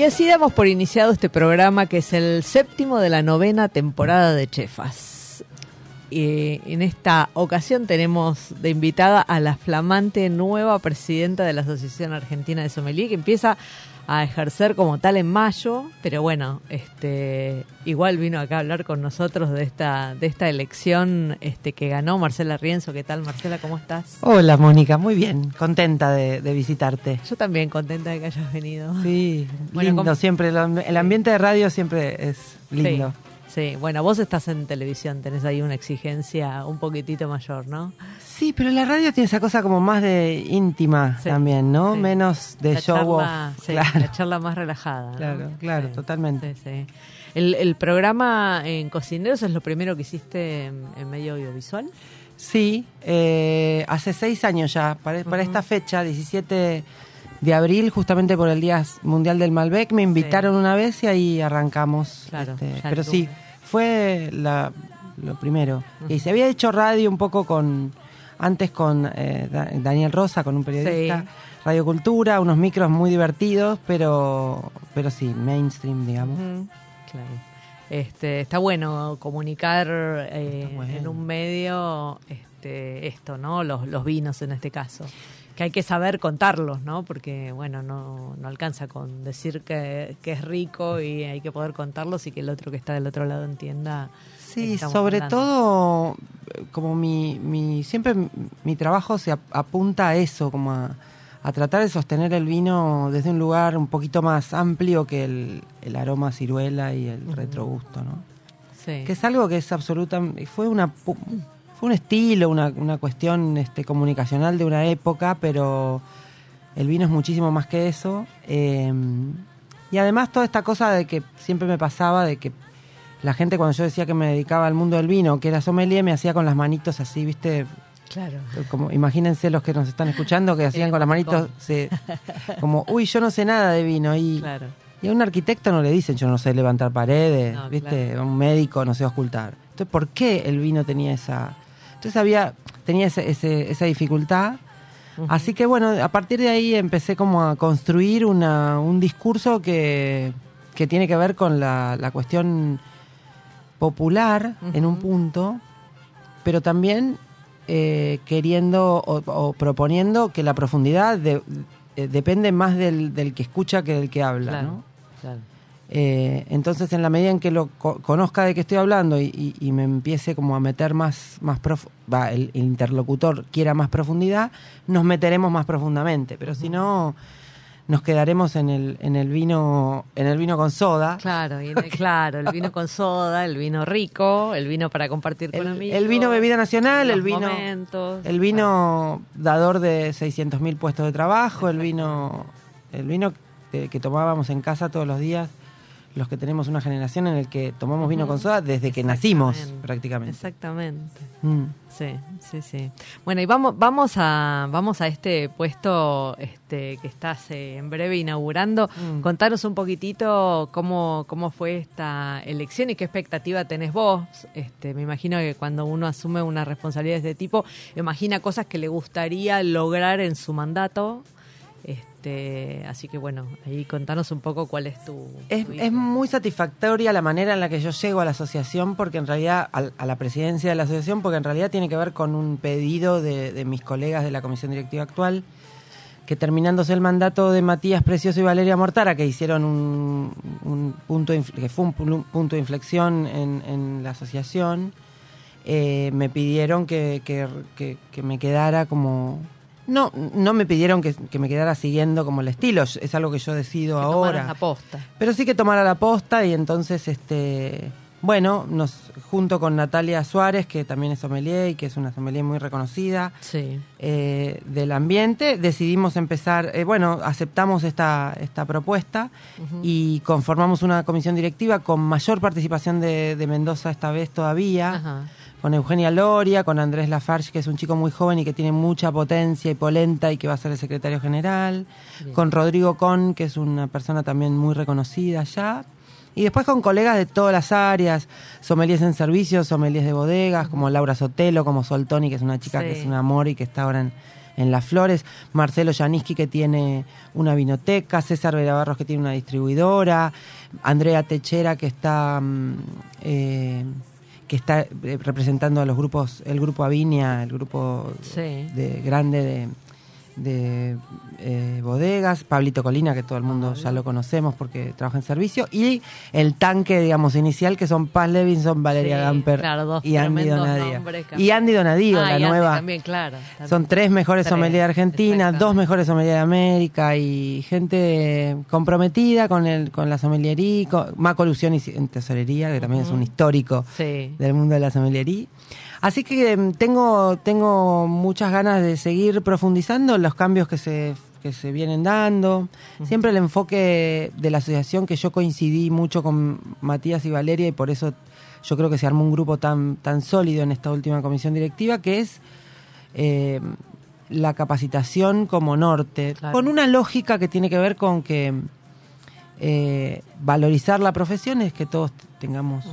Y así damos por iniciado este programa que es el séptimo de la novena temporada de Chefas. Y en esta ocasión tenemos de invitada a la flamante nueva presidenta de la Asociación Argentina de Sommelier que empieza a ejercer como tal en mayo, pero bueno, este igual vino acá a hablar con nosotros de esta de esta elección este que ganó Marcela Rienzo. ¿Qué tal, Marcela? ¿Cómo estás? Hola Mónica, muy bien, contenta de, de visitarte. Yo también contenta de que hayas venido. Sí, Bueno, lindo ¿cómo- siempre, el ambiente de radio siempre es lindo. Sí, sí, bueno, vos estás en televisión, tenés ahí una exigencia un poquitito mayor, ¿no? Sí, pero la radio tiene esa cosa como más de íntima Sí, también, ¿no? sí. Menos de la show charla, off. sí, claro. la charla más relajada. ¿no? Claro, claro, totalmente. El, el programa en Cocineros es lo primero que hiciste en, en medio audiovisual. Sí, eh, hace seis años ya, para, esta fecha, 17 de abril, justamente por el Día Mundial del Malbec, me invitaron una vez y ahí arrancamos. Claro, este, pero sí, fue la- lo primero. Y se había hecho radio un poco con, antes con eh, Da- Daniel Rosa, con un periodista, Sí. Radio Cultura, unos micros muy divertidos, pero, pero sí, mainstream, digamos. Claro. Este, está bueno comunicar eh, Está bueno. en un medio este, esto, ¿no? Los, los vinos en este caso. Que hay que saber contarlos, ¿no? Porque, bueno, no, no alcanza con decir que, que es rico y hay que poder contarlos y que el otro que está del otro lado entienda. Sí, sobre hablando. todo, eh, como mi, mi siempre mi trabajo se ap- apunta a eso, como a, a tratar de sostener el vino desde un lugar un poquito más amplio que el, el aroma ciruela y el retrogusto, ¿no? Sí. Que es algo que es absoluta, fue una fue un estilo, una, una cuestión este, comunicacional de una época, pero el vino es muchísimo más que eso. eh, y además toda esta cosa de que siempre me pasaba de que la gente cuando yo decía que me dedicaba al mundo del vino, que era sommelier, me hacía con las manitos así, ¿viste? Claro. Como, imagínense los que nos están escuchando que hacían con las manitos, como, uy, yo no sé nada de vino. Y, Claro. y a un arquitecto no le dicen, yo no sé levantar paredes, No, ¿viste? claro. A un médico no sé ocultar. Entonces, ¿por qué el vino tenía esa... Entonces había, tenía ese- ese- esa dificultad. Así que bueno, a partir de ahí empecé como a construir una, un discurso que, que tiene que ver con la, la cuestión popular en un punto, pero también eh, queriendo o, o proponiendo que la profundidad de- eh, depende más del, del que escucha que del que habla, Claro. ¿no? claro. Eh, entonces, en la medida en que lo co- conozca de qué estoy hablando y, y- y me empiece como a meter más, más prof- va, el, el interlocutor quiera más profundidad, nos meteremos más profundamente. Pero si no, nos quedaremos en el, en el vino, en el vino con soda. Claro, y en el- claro, el vino con soda, el vino rico, el vino para compartir con El, amigos. el vino bebida nacional, el vino, momentos. el vino dador de 600 mil puestos de trabajo, el vino, el vino que, que tomábamos en casa todos los días, los que tenemos una generación en el que tomamos vino con soda desde que nacimos prácticamente. Exactamente. Mm. Sí, sí, sí. Bueno, y vamos, vamos a, vamos a este puesto este, que estás eh, en breve inaugurando. Mm. Contanos un poquitito cómo, cómo fue esta elección y qué expectativa tenés vos. Este, me imagino que cuando uno asume una responsabilidad de este tipo, imagina cosas que le gustaría lograr en su mandato. Este, así que bueno, ahí contanos un poco cuál es tu... Es, tu es hijo. muy satisfactoria la manera en la que yo llego a la asociación, porque en realidad, al- a, la presidencia de la asociación, porque en realidad tiene que ver con un pedido de, de mis colegas de la comisión directiva actual, que terminándose el mandato de Matías Precioso y Valeria Mortara, que hicieron un, un punto, que fue un pu- punto de inflexión en, en la asociación, eh, me pidieron que, que- que- que me quedara como... No, no me pidieron que, que me quedara siguiendo como el estilo, es algo que yo decido Que ahora. la posta. Pero sí que tomara la posta y entonces, este, bueno, nos junto con Natalia Suárez, que también es sommelier y que es una sommelier muy reconocida Sí. eh, del ambiente, decidimos empezar, eh, bueno, aceptamos esta, esta propuesta y conformamos una comisión directiva con mayor participación de, de Mendoza esta vez todavía Ajá. Con Eugenia Loria, con Andrés Lafarge, que es un chico muy joven y que tiene mucha potencia y polenta y que va a ser el secretario general, Bien. con Rodrigo Con, que es una persona también muy reconocida ya, y después con colegas de todas las áreas, sommeliers en servicios, sommeliers de bodegas, como Laura Sotelo, como Soltoni, que es una chica que es un amor y que está ahora en, en Las Flores, Marcelo Janiski, que tiene una vinoteca, César Verabarros, que tiene una distribuidora, Andrea Techera, que está... mm, eh, que está eh, representando a los grupos, el grupo Avinia, el grupo Sí. de grande de, de, eh, bodegas, Pablito Colina, que todo el mundo ya lo conocemos porque trabaja en servicio, y el tanque, digamos, inicial, que son Paz Levinson, Valeria Sí, Gamper claro, y Andy Donadío. que- Y Andy Donadío, Ah, la nueva. También, claro. también. Son tres mejores sommeliers de Argentina, dos mejores sommeliers de América y gente comprometida con el con la sommeliería, con Maco Lucioni en tesorería, que también es un histórico Sí. del mundo de la sommelería. Así que em, tengo, tengo muchas ganas de seguir profundizando en los cambios que se, que se vienen dando. Siempre el enfoque de la asociación, que yo coincidí mucho con Matías y Valeria, y por eso yo creo que se armó un grupo tan, tan sólido en esta última comisión directiva, que es eh, la capacitación como norte, Claro. con una lógica que tiene que ver con que eh, valorizar la profesión es que todos tengamos.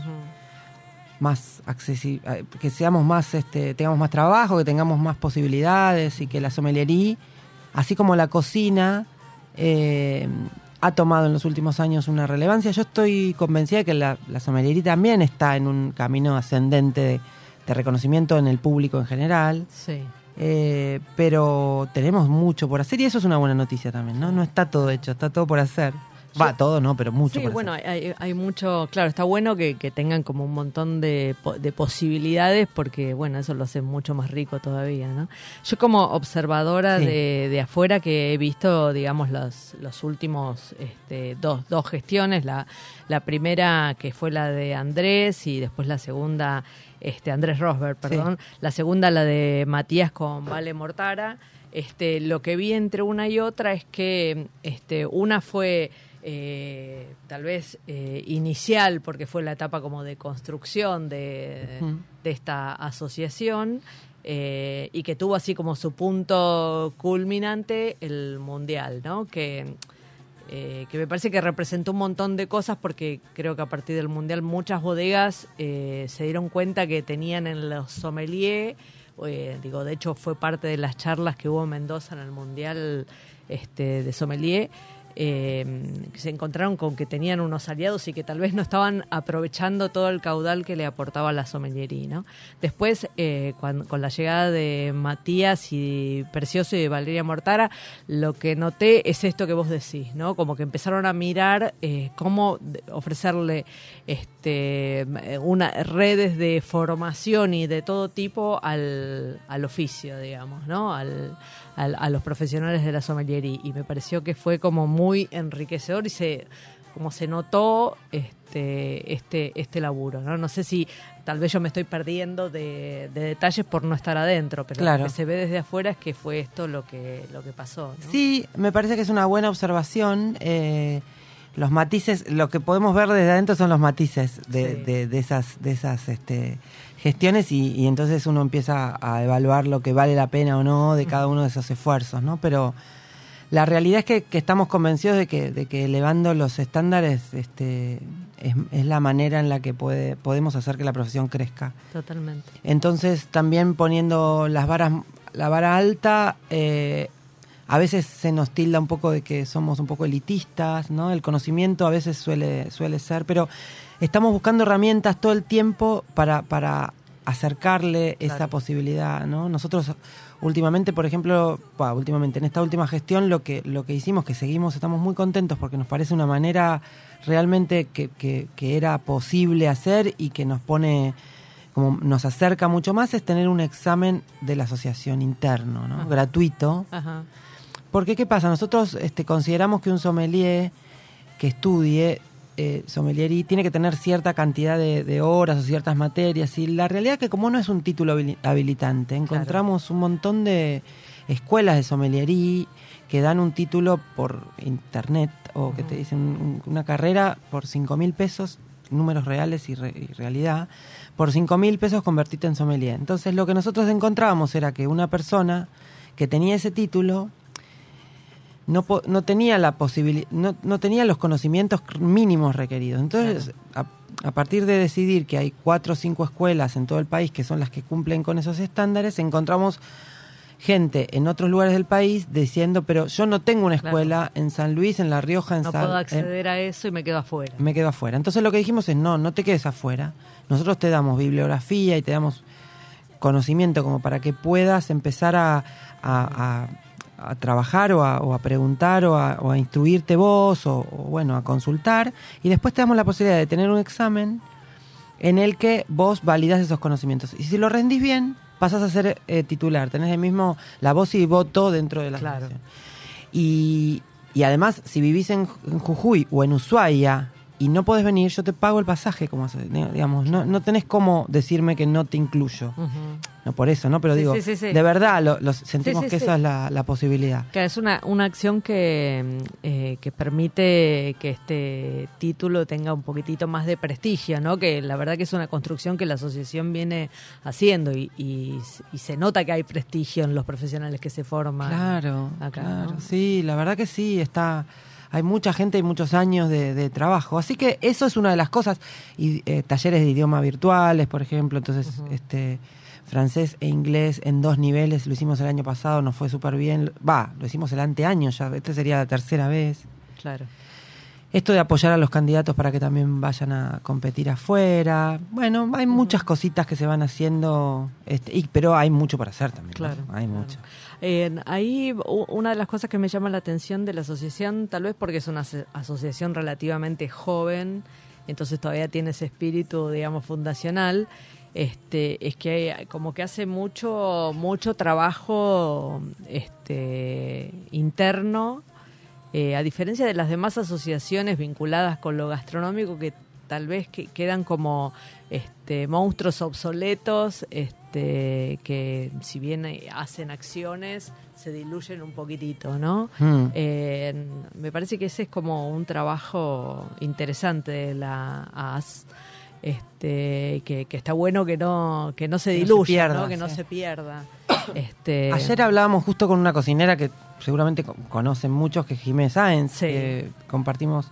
Más accesible, que seamos más, este, tengamos más trabajo, que tengamos más posibilidades y que la sommeliería, así como la cocina, eh, ha tomado en los últimos años una relevancia. Yo estoy convencida de que la, la sommeliería también está en un camino ascendente de, de reconocimiento en el público en general. Sí. Eh, pero tenemos mucho por hacer y eso es una buena noticia también, ¿no? No está todo hecho, está todo por hacer. Va, todo no, pero mucho Sí, bueno, hay, hay mucho, claro, está bueno que, que tengan como un montón de, po- de posibilidades porque, bueno, eso lo hace mucho más rico todavía, ¿no? Yo como observadora Sí. de, de afuera que he visto, digamos, los, los últimos este, dos, dos gestiones, la, la primera que fue la de Andrés y después la segunda, este Andrés Rosberg, perdón, la segunda la de Matías con Vale Mortara. Este, lo que vi entre una y otra es que este, una fue eh, tal vez eh, inicial, porque fue la etapa como de construcción de, esta asociación, eh, y que tuvo así como su punto culminante el Mundial, ¿no? Que, que me parece que representó un montón de cosas porque creo que a partir del Mundial muchas bodegas se dieron cuenta que tenían en los sommeliers, eh, digo, de hecho fue parte de las charlas que hubo en Mendoza en el Mundial este, de sommelier, eh, se encontraron con que tenían unos aliados y que tal vez no estaban aprovechando todo el caudal que le aportaba la sommeliería. ¿no? Después, eh, con la llegada de Matías y Precioso y de Valeria Mortara, lo que noté es esto que vos decís, ¿no? Como que empezaron a mirar eh, cómo ofrecerle este, una, redes de formación y de todo tipo al, al oficio, digamos, ¿no? Al, al- a los profesionales de la sommeliería. Y me pareció que fue como muy enriquecedor y se como se notó este este este laburo no no sé si tal vez yo me estoy perdiendo de, de detalles por no estar adentro pero Claro. lo que se ve desde afuera es que fue esto lo que lo que pasó ¿no? Sí, me parece que es una buena observación. eh, los matices, lo que podemos ver desde adentro son los matices de, Sí. de- de esas, de esas este, gestiones y, y entonces uno empieza a evaluar lo que vale la pena o no de cada uno de esos esfuerzos, ¿no? Pero la realidad es que, que estamos convencidos de que, de que elevando los estándares este, es, es la manera en la que puede, podemos hacer que la profesión crezca. totalmente Entonces también poniendo las varas, la vara alta, eh, a veces se nos tilda un poco de que somos un poco elitistas, ¿no? El conocimiento a veces suele, suele ser, pero estamos buscando herramientas todo el tiempo para, para acercarle esa posibilidad, ¿no? Nosotros últimamente, por ejemplo, bah, últimamente en esta última gestión lo que lo que hicimos, que seguimos, estamos muy contentos porque nos parece una manera realmente que, que, que era posible hacer y que nos pone como nos acerca mucho más es tener un examen de la asociación interno, ¿no? Ajá. gratuito. Ajá. Porque, ¿qué pasa? Nosotros este, consideramos que un sommelier que estudie eh, tiene que tener cierta cantidad de, de horas o ciertas materias. Y la realidad es que como no es un título habili- habilitante, encontramos un montón de escuelas de sommeliería que dan un título por internet o que te dicen un- una carrera por 5 mil pesos, números reales y, re- y realidad, por 5 mil pesos convertirte en sommelier. Entonces lo que nosotros encontrábamos era que una persona que tenía ese título no, po- no tenía la posibilidad, no, no tenía los conocimientos mínimos requeridos. Entonces, a, a partir de decidir que hay cuatro o cinco escuelas en todo el país que son las que cumplen con esos estándares, encontramos gente en otros lugares del país diciendo, pero yo no tengo una Claro. escuela en San Luis, en La Rioja, en No Sal- puedo en- acceder a eso y me quedo afuera. me quedo afuera. Entonces lo que dijimos es, no, no te quedes afuera. Nosotros te damos bibliografía y te damos conocimiento como para que puedas empezar a, a- a- a trabajar o a, o a preguntar o a, o a instruirte vos o, o, bueno, a consultar. Y después te damos la posibilidad de tener un examen en el que vos validas esos conocimientos. Y si lo rendís bien, pasas a ser eh, titular. Tenés el mismo, la voz y voto dentro de la Claro. Y, y además, si vivís en Jujuy o en Ushuaia y no podés venir, yo te pago el pasaje, como digamos, no, no tenés cómo decirme que no te incluyo. No por eso, ¿no? Pero Sí, digo, sí, sí, sí. de verdad lo, lo sentimos que esa es la, la posibilidad. Que es una, una acción que, mm, eh, que permite que este título tenga un poquitito más de prestigio, ¿no? Que la verdad que es una construcción que la asociación viene haciendo y, y, y se nota que hay prestigio en los profesionales que se forman. Claro, acá, claro, ¿no? sí, la verdad que sí, está, hay mucha gente y muchos años de, de trabajo, así que eso es una de las cosas, y eh, talleres de idioma virtuales, por ejemplo, entonces, este, francés e inglés en dos niveles, lo hicimos el año pasado, nos fue súper bien, va, lo hicimos el anteaño ya, esta sería la tercera vez. Claro. Esto de apoyar a los candidatos para que también vayan a competir afuera. Bueno, hay muchas cositas que se van haciendo, este, y, pero hay mucho para hacer también. ¿no? Claro, Hay claro. mucho. Eh, ahí una de las cosas que me llama la atención de la asociación, tal vez porque es una aso- asociación relativamente joven, entonces todavía tiene ese espíritu, digamos, fundacional, este, es que hay- como que hace mucho, mucho trabajo este, interno, eh, a diferencia de las demás asociaciones vinculadas con lo gastronómico que tal vez que quedan como este, monstruos obsoletos, este, que si bien eh, hacen acciones, se diluyen un poquitito, ¿no? Mm. Eh, me parece que ese es como un trabajo interesante de la AS. Este, que, que está bueno que no que no se Que no se diluya, pierda, ¿no? que no se pierda. Este, Ayer hablábamos justo con una cocinera que seguramente co- conocen muchos, que es Jiménez Sáenz, Sí. que compartimos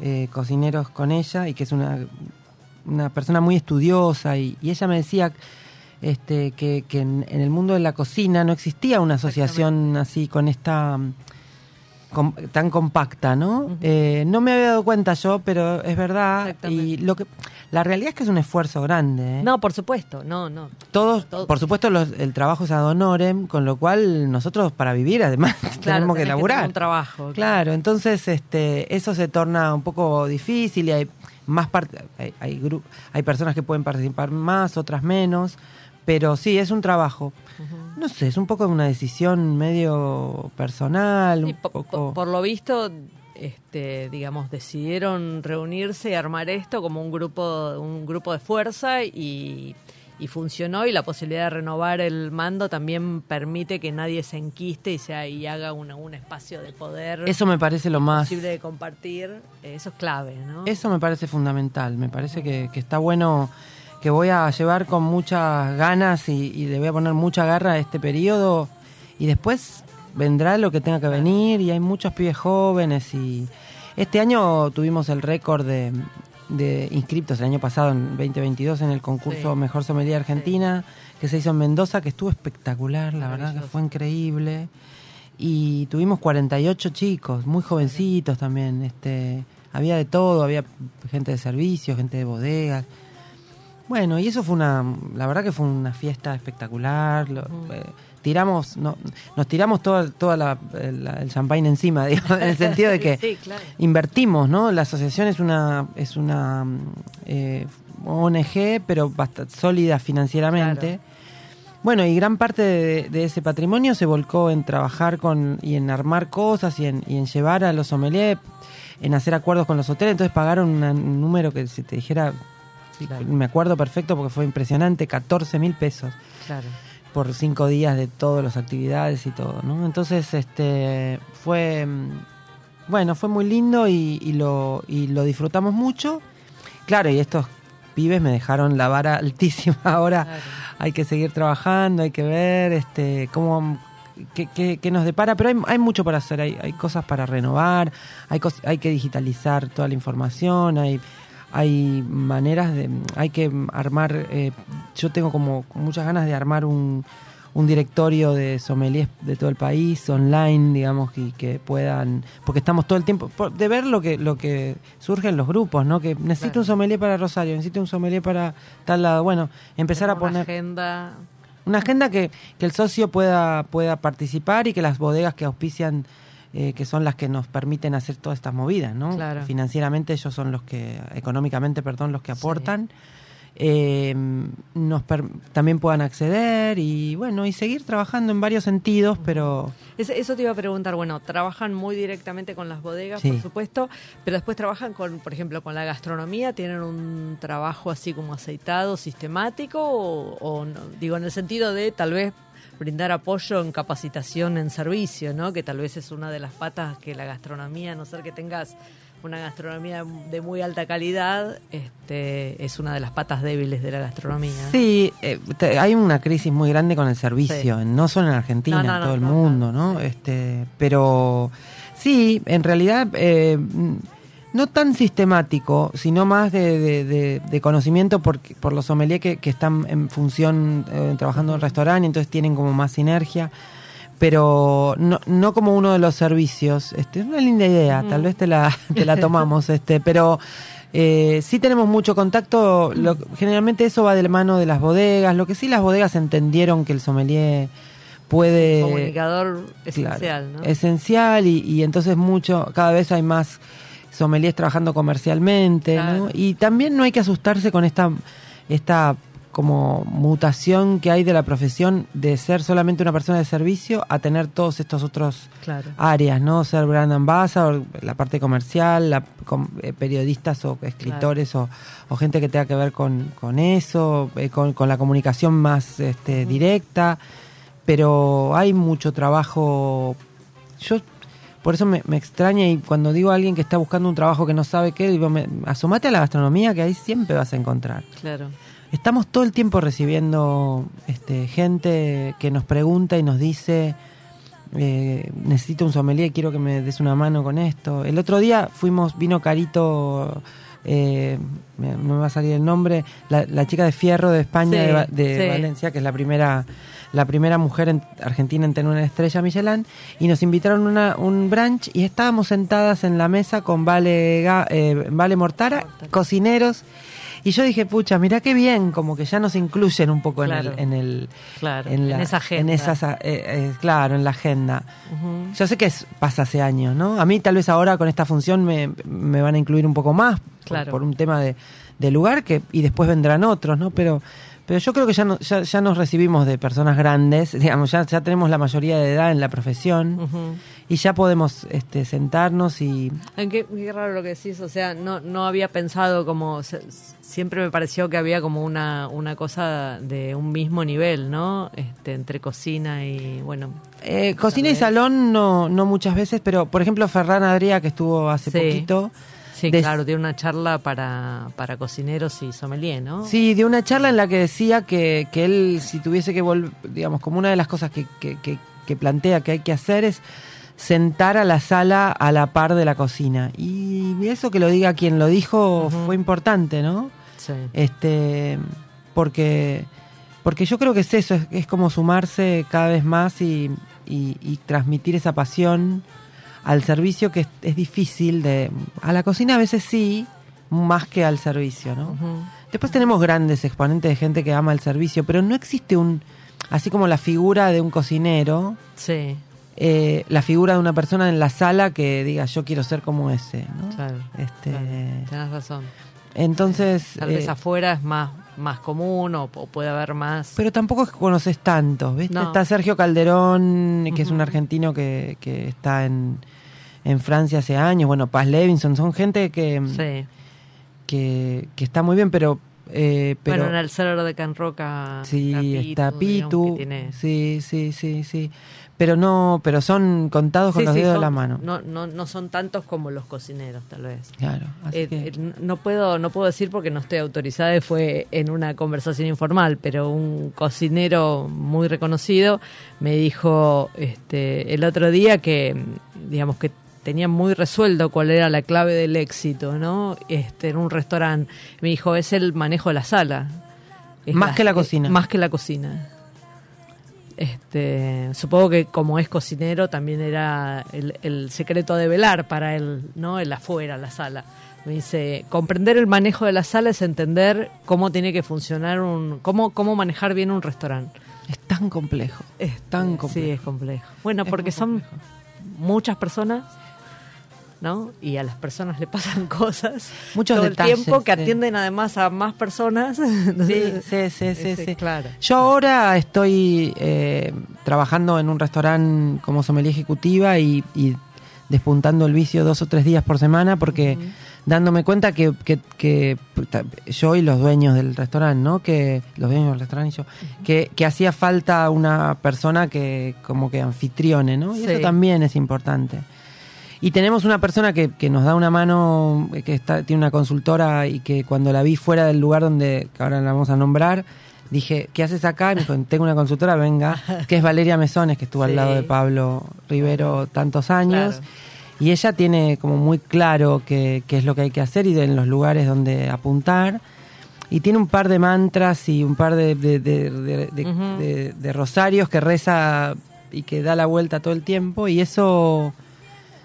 eh, cocineros con ella y que es una, una persona muy estudiosa y, y ella me decía este, que, que en, en el mundo de la cocina no existía una asociación así con esta com- tan compacta, ¿no? Eh, no me había dado cuenta yo, pero es verdad y lo que la realidad es que es un esfuerzo grande. ¿eh? No, por supuesto, no, no. Todos, Todo. por supuesto, los- el trabajo es ad honorem, con lo cual nosotros para vivir además Claro, tenemos que laburar. tener un trabajo. Claro, entonces este, eso se torna un poco difícil y hay más hay, hay, hay personas que pueden participar más, otras menos, pero sí, es un trabajo. No sé, es un poco una decisión medio personal, Sí, un po- po- poco... por, lo visto, este, digamos, decidieron reunirse y armar esto como un grupo, un grupo de fuerza y, y funcionó y la posibilidad de renovar el mando también permite que nadie se enquiste y sea y haga una- un espacio de poder Eso me parece lo más... posible de compartir. Eso es clave, ¿no? Eso me parece fundamental, me parece que, que está bueno, que voy a llevar con muchas ganas y, y le voy a poner mucha garra a este periodo y después vendrá lo que tenga que venir y hay muchos pibes jóvenes y este año tuvimos el récord de, de inscriptos el año pasado en 2022 en el concurso Sí. Mejor Sommelier Argentina que se hizo en Mendoza que estuvo espectacular, la verdad que fue increíble y tuvimos 48 chicos, muy jovencitos también. Este, había de todo, había gente de servicio, gente de bodegas. Bueno, y eso fue una, la verdad que fue una fiesta espectacular. lo- eh, tiramos, no, nos tiramos toda, toda la, el, el champagne encima, digamos, en el sentido de que Sí, claro. invertimos, ¿no? La asociación es una es una mm, eh, ONG, pero bastante sólida financieramente. Claro. Bueno, y gran parte de, de ese patrimonio se volcó en trabajar con y en armar cosas y en, y en llevar a los sommeliers, en hacer acuerdos con los hoteles. Entonces pagaron un número que si te dijera, Claro. me acuerdo perfecto porque fue impresionante, 14 mil pesos Claro. por cinco días de todas las actividades y todo, ¿no? Entonces, este, fue, mm, bueno, fue muy lindo y, y lo, y lo disfrutamos mucho. Claro, y estos pibes me dejaron la vara altísima. Ahora Claro. hay que seguir trabajando, hay que ver, este, cómo, qué, qué- qué nos depara, pero hay, hay mucho para hacer, hay, hay cosas para renovar, hay, cos- hay que digitalizar toda la información, hay hay maneras de hay que armar eh, yo tengo como muchas ganas de armar un, un directorio de sommeliers de todo el país online digamos y que puedan porque estamos todo el tiempo por- de ver lo que lo que surge en los grupos no que necesito Claro. un sommelier para Rosario necesito un sommelier para tal lado bueno empezar a Tener una poner agenda. una agenda que, que el socio pueda, pueda participar y que las bodegas que auspician, eh, que son las que nos permiten hacer todas estas movidas, ¿no? Claro. Financieramente ellos son los que, económicamente, perdón, los que aportan. eh, nos per- también puedan acceder y bueno, y seguir trabajando en varios sentidos, pero Es- Eso te iba a preguntar, bueno, trabajan muy directamente con las bodegas, Sí. por supuesto, pero después trabajan con, por ejemplo, con la gastronomía, tienen un trabajo así como aceitado, sistemático, o, o no? digo, en el sentido de tal vez brindar apoyo en capacitación en servicio, ¿no? Que tal vez es una de las patas que la gastronomía, a no ser que tengas una gastronomía de muy alta calidad, este, es una de las patas débiles de la gastronomía. Sí, eh, te- hay una crisis muy grande con el servicio, Sí. no solo en Argentina, No, no, en no, todo el mundo, no. Este, pero sí, en realidad eh, no tan sistemático, sino más de, de- de- de conocimiento por, por los sommeliers que, que están en función, eh, trabajando en el restaurante, entonces tienen como más sinergia. Pero no, no como uno de los servicios. Este, es una linda idea, tal vez te la, te la tomamos, este, pero eh, sí tenemos mucho contacto. Lo- generalmente eso va de la mano de las bodegas. Lo que sí las bodegas entendieron que el sommelier puede Comunicador Claro, esencial, ¿no? esencial y, y entonces mucho, cada vez hay más sommeliers trabajando comercialmente, Claro. ¿no? Y también no hay que asustarse con esta, esta como mutación que hay de la profesión de ser solamente una persona de servicio a tener todos estos otros Claro. áreas, ¿no? Ser brand ambassador, la parte comercial, la, com- eh, periodistas o escritores o, o gente que tenga que ver con, con eso, eh, con, con la comunicación más este, directa, pero hay mucho trabajo. Yo por eso me, me extraña y cuando digo a alguien que está buscando un trabajo que no sabe qué, digo, me- asomate a la gastronomía que ahí siempre vas a encontrar. Claro. Estamos todo el tiempo recibiendo este, gente que nos pregunta y nos dice, eh, necesito un sommelier, quiero que me des una mano con esto. El otro día fuimos, vino Carito, eh, no me va a salir el nombre, la, la chica de Fierro de España, Sí, de, Va- de sí. Valencia, que es la primera la primera mujer en argentina en tener una estrella Michelin, y nos invitaron una, un brunch y estábamos sentadas en la mesa con Vale, eh, vale Mortara, Mortara. cocineros, y yo dije, pucha, mirá qué bien, como que ya nos incluyen un poco Claro. en el... En el Claro, en, la- en esa agenda. en esas, eh, eh, claro, en la agenda. Yo sé que es- pasa hace años, ¿no? A mí tal vez ahora con esta función me, me van a incluir un poco más por un tema de, de lugar que y después vendrán otros, ¿no? Pero pero yo creo que ya, no- ya, ya nos recibimos de personas grandes, digamos, ya, ya tenemos la mayoría de edad en la profesión y ya podemos este, sentarnos y... Qué, qué raro lo que decís, o sea, no, no había pensado como, se- siempre me pareció que había como una, una cosa de un mismo nivel, ¿no? Este, entre cocina y, bueno. Eh, cocina y salón no, no muchas veces, pero por ejemplo Ferran Adrià que estuvo hace Sí. poquito... Sí, claro, tiene una charla para, para cocineros y sommelier, ¿no? Sí, de una charla en la que decía que, que él, si tuviese que volver, digamos, como una de las cosas que, que, que- que plantea que hay que hacer es sentar a la sala a la par de la cocina. Y eso que lo diga quien lo dijo fue importante, ¿no? Sí. Este, porque, porque yo creo que es eso, es, es como sumarse cada vez más y, y, y transmitir esa pasión al servicio que es, es difícil de... A la cocina a veces sí, más que al servicio, ¿no? Después tenemos grandes exponentes de gente que ama el servicio, pero no existe un, así como la figura de un cocinero, Sí, eh, la figura de una persona en la sala que diga yo quiero ser como ese, ¿no? claro. Este, claro, Tenés razón. entonces, Tal vez eh, afuera es más, más común o, o puede haber más. pero tampoco es que conoces tantos, ¿viste? No. Está Sergio Calderón, que es un argentino que, que está en, en Francia hace años, bueno, Paz Levinson, son gente que, sí. que, que está muy bien, pero... eh, pero bueno, en el cerebro de Can Roca Sí, está Pitu, Sí, sí, sí, sí. Pero no, pero son contados con Sí, los sí, dedos de la mano. No, no, no son tantos como los cocineros, tal vez. Claro. Así Eh, que- eh, no puedo no puedo decir porque no estoy autorizada y fue en una conversación informal pero un cocinero muy reconocido me dijo este el otro día que digamos que tenía muy resuelto cuál era la clave del éxito no este en un restaurante me dijo es el manejo de la sala Es Más que la cocina. más que la cocina este, supongo que como es cocinero también era el, el secreto de velar para él, ¿no? El afuera, la sala. Me dice, comprender el manejo de la sala es entender cómo tiene que funcionar un, cómo, cómo manejar bien un restaurante. es tan complejo. Es tan complejo. Sí, es complejo. Bueno, Es porque son muchas personas, ¿no? Y a las personas le pasan cosas Muchos todo detalles, el tiempo que sí. atienden además a más personas. Sí, sí, sí, sí, Ese, sí. Claro. Yo ahora estoy eh, trabajando en un restaurante como sommelier ejecutiva y, y despuntando el vicio dos o tres días por semana porque dándome cuenta que, que- que, yo y los dueños del restaurante, ¿no? Que los dueños del restaurante y yo, que, que hacía falta una persona que como que anfitrione, ¿no? Y Sí. eso también es importante. Y tenemos una persona que, que nos da una mano, eh, que está, tiene una consultora y que cuando la vi fuera del lugar donde, que ahora la vamos a nombrar, dije, ¿qué haces acá? Y me dijo, tengo una consultora, venga, que es Valeria Mesones, que estuvo Sí. al lado de Pablo Rivero tantos años. Claro. Y ella tiene como muy claro qué, qué es lo que hay que hacer y de- en los lugares donde apuntar. Y tiene un par de mantras y un par de, de- de- de- de- Ujú. de- de rosarios que reza y que da la vuelta todo el tiempo. Y eso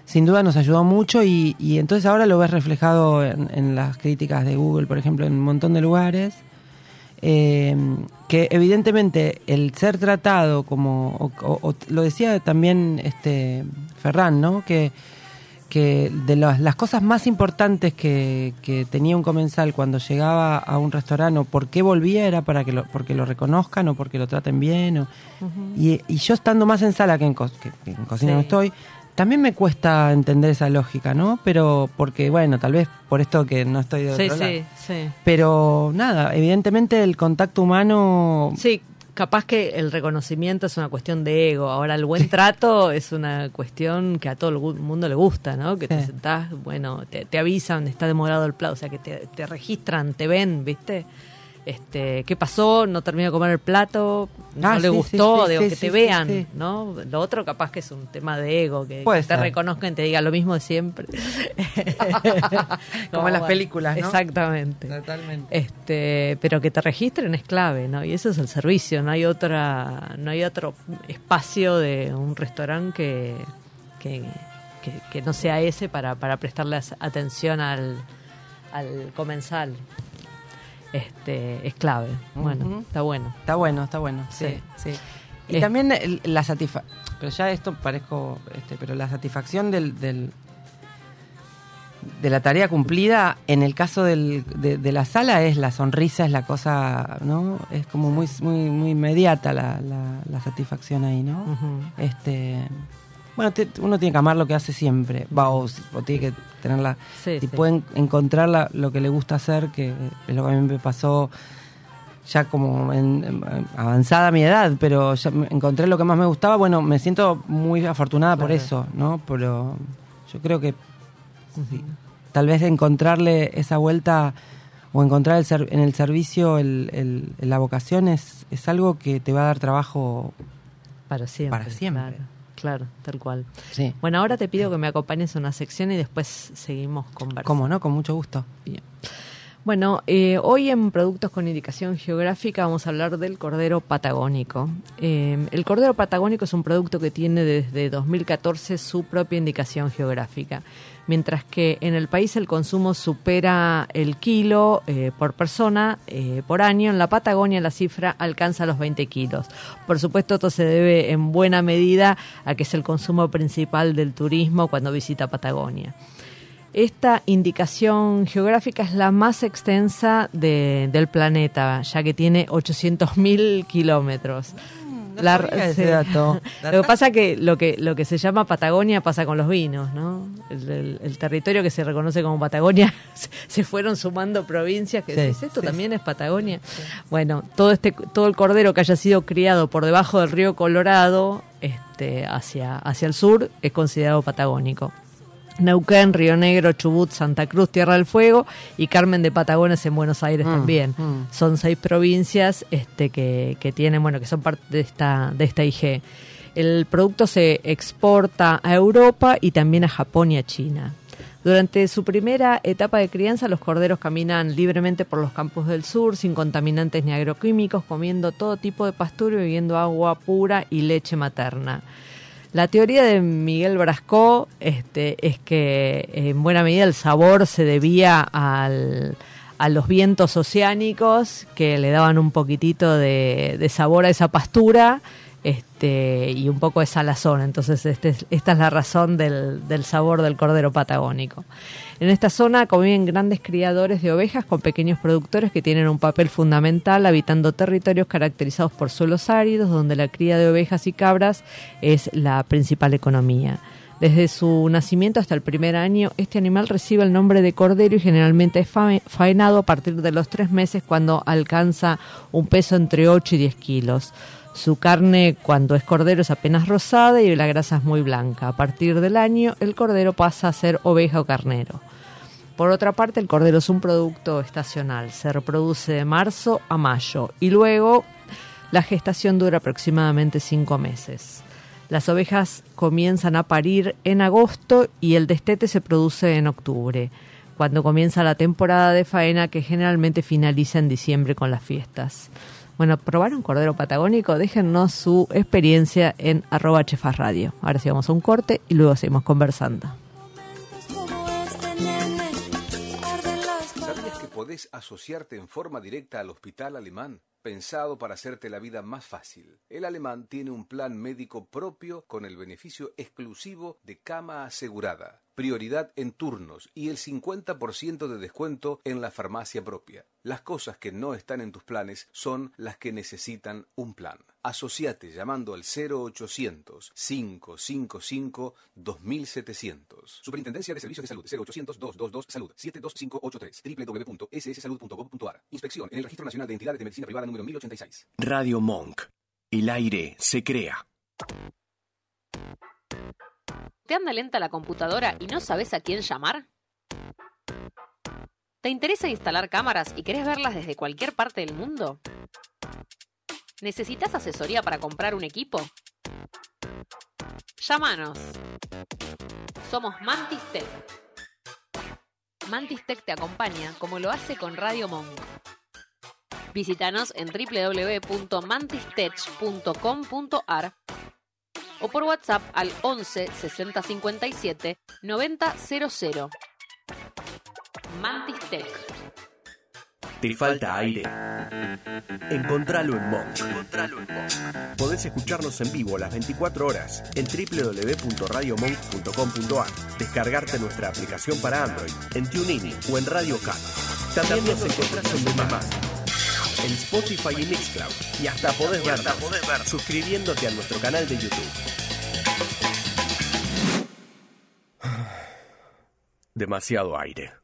sin duda nos ayudó mucho y, y entonces ahora lo ves reflejado en, en las críticas de Google, por ejemplo, en un montón de lugares. eh, que evidentemente el ser tratado como, o, o- o lo decía también este Ferran, ¿no? Que, que de las, las cosas más importantes que, que tenía un comensal cuando llegaba a un restaurante o por qué volvía era para que lo, porque lo reconozcan o porque lo traten bien. o- y, y yo estando más en sala que en, co- que en cocina Sí. no estoy, también me cuesta entender esa lógica, ¿no? Pero porque, bueno, tal vez por esto que no estoy de Sí, lado. sí, sí. Pero nada, evidentemente el contacto humano... Sí, capaz que el reconocimiento es una cuestión de ego. Ahora, el buen trato es una cuestión que a todo el mundo le gusta, ¿no? Que te sentás, bueno, te, te avisan, está demorado el plato, o sea, que te, te registran, te ven, ¿viste? Este, ¿Qué pasó? No terminó de comer el plato, no Ah, le sí, gustó, sí, digo, sí, que te vean. ¿no? Lo otro capaz que es un tema de ego, que, te reconozcan y te diga lo mismo de siempre. Como en las películas, ¿no? Exactamente. Totalmente. Este, pero que te registren es clave, ¿no? Y eso es el servicio, no hay otra, no hay otro espacio de un restaurante que, que, que- que no sea ese para, para prestarle atención al, al comensal. Este, es clave. Bueno, está bueno. Está bueno, está bueno. Sí, Sí. sí. Y Es- también la satisfacción... Pero ya esto parezco... Este, pero la satisfacción del, del- de la tarea cumplida, en el caso del- de, de la sala, es la sonrisa, es la cosa, ¿no? Es como muy, muy, muy inmediata la, la- la satisfacción ahí, ¿no? Este... Bueno, te- uno tiene que amar lo que hace siempre. Va, o, o tiene que tenerla... Sí, si sí. pueden encontrar la- lo que le gusta hacer, que es lo que a mí me pasó ya como en, en avanzada mi edad, pero ya encontré lo que más me gustaba, bueno, me siento muy afortunada por eso, ¿no? Pero yo creo que sí, tal vez encontrarle esa vuelta o encontrar el ser- en el servicio el, el- la vocación es, es algo que te va a dar trabajo. Para siempre. Para siempre. Claro, claro, tal cual. Sí. Bueno, ahora te pido que me acompañes a una sección y después seguimos conversando. ¿Cómo no? Con mucho gusto. Bien. Bueno, eh, hoy en Productos con Indicación Geográfica vamos a hablar del cordero patagónico. Eh, el cordero patagónico es un producto que tiene desde 2014 su propia indicación geográfica, mientras que en el país el consumo supera el kilo eh, por persona por año, en la Patagonia la cifra alcanza los 20 kilos. Por supuesto, esto se debe en buena medida a que es el consumo principal del turismo cuando visita Patagonia. Esta indicación geográfica es la más extensa del planeta, ya que tiene 800.000 kilómetros. Mm, no ese dato. Lo que pasa que lo que lo que se llama Patagonia pasa con los vinos, ¿no? El, territorio que se reconoce como Patagonia se fueron sumando provincias que sí, esto también es Patagonia. Bueno, todo este todo el cordero que haya sido criado por debajo del río Colorado, este hacia hacia el sur es considerado patagónico. Neuquén, Río Negro, Chubut, Santa Cruz, Tierra del Fuego y Carmen de Patagones en Buenos Aires mm, también. Mm. Son seis provincias este, que, que, tienen, bueno, que son parte de esta, de esta IG. El producto se exporta a Europa y también a Japón y a China. Durante su primera etapa de crianza, los corderos caminan libremente por los campos del sur, sin contaminantes ni agroquímicos, comiendo todo tipo de pastura y bebiendo agua pura y leche materna. La teoría de Miguel Brasco este, es que en buena medida el sabor se debía al, a los vientos oceánicos que le daban un poquitito de, de sabor a esa pastura este, y un poco de salazón. Entonces, este, esta es la razón del, del, sabor del cordero patagónico. En esta zona conviven grandes criadores de ovejas con pequeños productores que tienen un papel fundamental habitando territorios caracterizados por suelos áridos, donde la cría de ovejas y cabras es la principal economía. Desde su nacimiento hasta el primer año, este animal recibe el nombre de cordero y generalmente es faenado a partir de los tres meses cuando alcanza un peso entre 8 y 10 kilos. Su carne cuando es cordero es apenas rosada y la grasa es muy blanca. A partir del año el cordero pasa a ser oveja o carnero. Por otra parte, el cordero es un producto estacional, se reproduce de marzo a mayo y luego la gestación dura aproximadamente cinco meses. Las ovejas comienzan a parir en agosto y el destete se produce en octubre, cuando comienza la temporada de faena que generalmente finaliza en diciembre con las fiestas. Bueno, ¿probaron cordero patagónico? Déjennos su experiencia en arroba chefasradio. Ahora sí vamos a un corte y luego seguimos conversando. ¿Sabías que podés asociarte en forma directa al Hospital Alemán? Pensado para hacerte la vida más fácil. El alemán tiene un plan médico propio con el beneficio exclusivo de cama asegurada, prioridad en turnos y el 50% de descuento en la farmacia propia. Las cosas que no están en tus planes son las que necesitan un plan. Asociate llamando al 0800 555 2700. Superintendencia de Servicios de Salud 0800 222 Salud 72583 www.sssalud.gov.ar. Inspección en el Registro Nacional de Entidades de Medicina Privada número 1086. Radio Monk. El aire se crea. ¿Te anda lenta la computadora y no sabes a quién llamar? ¿Te interesa instalar cámaras y querés verlas desde cualquier parte del mundo? ¿Necesitas asesoría para comprar un equipo? Llámanos. Somos Mantis Tech. Mantis Tech te acompaña como lo hace con Radio Monk. Visítanos en www.mantistech.com.ar o por WhatsApp al 11 60 57 90 00. Mantis Tech. ¿Te falta aire? Encontralo en Monk. Podés escucharnos en vivo las 24 horas en www.radiomonk.com.ar. Descargarte nuestra aplicación para Android en TuneIn o en Radio Cat. También nos encontrás en Mamá, en Spotify y Mixcloud. Y hasta podés vernos suscribiéndote a nuestro canal de YouTube. Demasiado aire.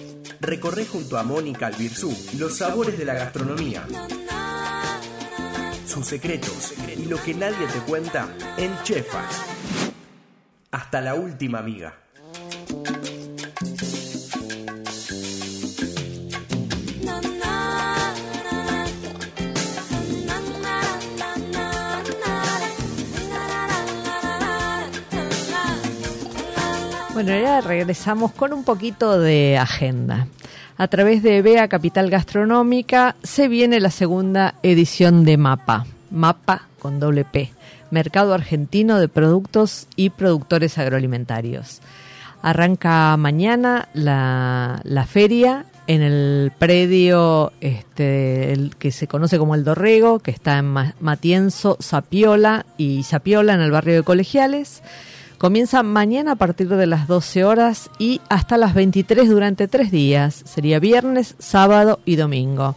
Recorre junto a Mónica Albirzú los sabores de la gastronomía, sus secretos y lo que nadie te cuenta en Chefas. Hasta la última amiga. Bueno, ya regresamos con un poquito de agenda. A través de Bea Capital Gastronómica se viene la segunda edición de MAPA, MAPA con doble P, Mercado Argentino de Productos y Productores Agroalimentarios. Arranca mañana la, la feria en el predio este, que se conoce como el Dorrego, que está en Ma- Matienzo, Zapiola y Zapiola en el barrio de Colegiales. Comienza mañana a partir de las 12 horas y hasta las 23 durante tres días. Sería viernes, sábado y domingo.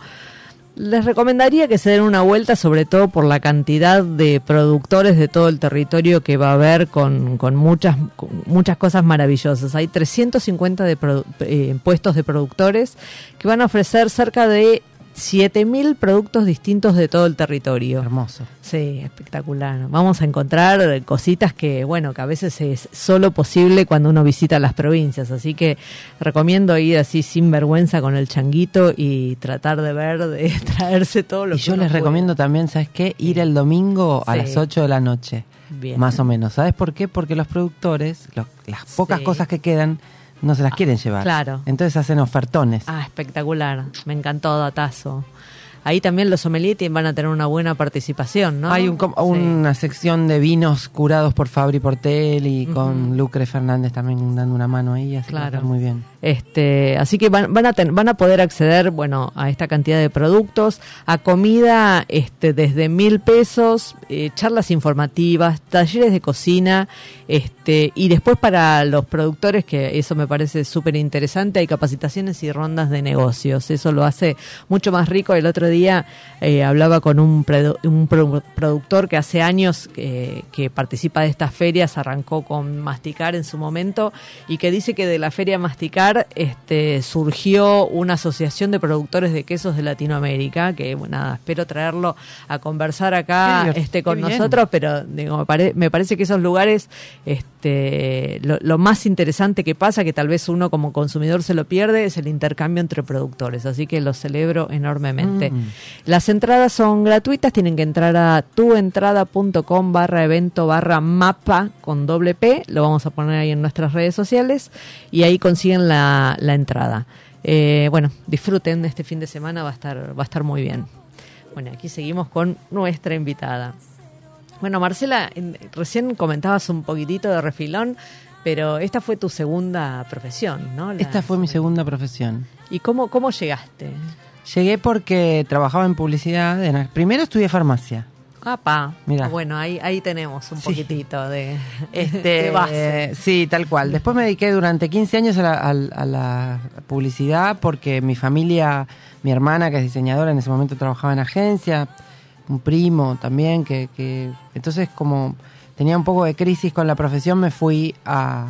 Les recomendaría que se den una vuelta, sobre todo por la cantidad de productores de todo el territorio que va a haber con, con muchas, muchas cosas maravillosas. Hay 350 de eh, puestos de productores que van a ofrecer cerca de 7.000 productos distintos de todo el territorio. Hermoso. Sí, espectacular. Vamos a encontrar cositas que, bueno, que a veces es solo posible cuando uno visita las provincias. Así que recomiendo ir así sin vergüenza con el changuito y tratar de ver, de traerse todo lo Y que yo les puede. recomiendo también, ¿sabes qué? Ir el domingo a Sí. las 8 de la noche. Bien. Más o menos. ¿Sabes por qué? Porque los productores, los- las pocas Sí. cosas que quedan, no se las quieren llevar. claro. Entonces hacen ofertones. Ah, espectacular. Me encantó Datazo. Ahí también los sommeliers van a tener una buena participación, ¿no? Hay un Sí. una sección de vinos curados por Fabri Portel y con Lucre Fernández también dando una mano ahí, así Claro. muy bien. Este, así que van, a poder acceder, bueno, a esta cantidad de productos, a comida, este, desde mil pesos, eh, charlas informativas, talleres de cocina, este, y después para los productores, que eso me parece súper interesante, hay capacitaciones y rondas de negocios. Eso lo hace mucho más rico. El otro día eh, hablaba con un, productor que hace años eh, que participa de estas ferias, arrancó con Masticar en su momento, y que dice que de la feria Masticar este, surgió una asociación de productores de quesos de Latinoamérica, que bueno, nada, espero traerlo a conversar acá este, con nosotros, pero digo, me, pare- me parece que esos lugares, este, lo, lo más interesante que pasa, que tal vez uno como consumidor se lo pierde, es el intercambio entre productores, así que lo celebro enormemente. Mm. Las entradas son gratuitas, tienen que entrar a tuentrada.com barra evento barra mapa con doble P, lo vamos a poner ahí en nuestras redes sociales y ahí consiguen la, la entrada. Eh, bueno, disfruten este fin de semana, va a estar, va a estar muy bien. Bueno, aquí seguimos con nuestra invitada. Bueno, Marcela, en- recién comentabas un poquitito de refilón, pero esta fue tu segunda profesión, ¿no? La- Esta fue mi segunda profesión. ¿Y cómo, cómo llegaste? Llegué porque trabajaba en publicidad. en- primero estudié farmacia. Ah, pa. Mirá. Bueno, ahí, ahí tenemos un Sí. poquitito de, Este, de base. eh, sí, tal cual. Después me dediqué durante 15 años a la, al- a la publicidad porque mi familia, mi hermana que es diseñadora en ese momento trabajaba en agencia, un primo también que, que entonces como tenía un poco de crisis con la profesión me fui a,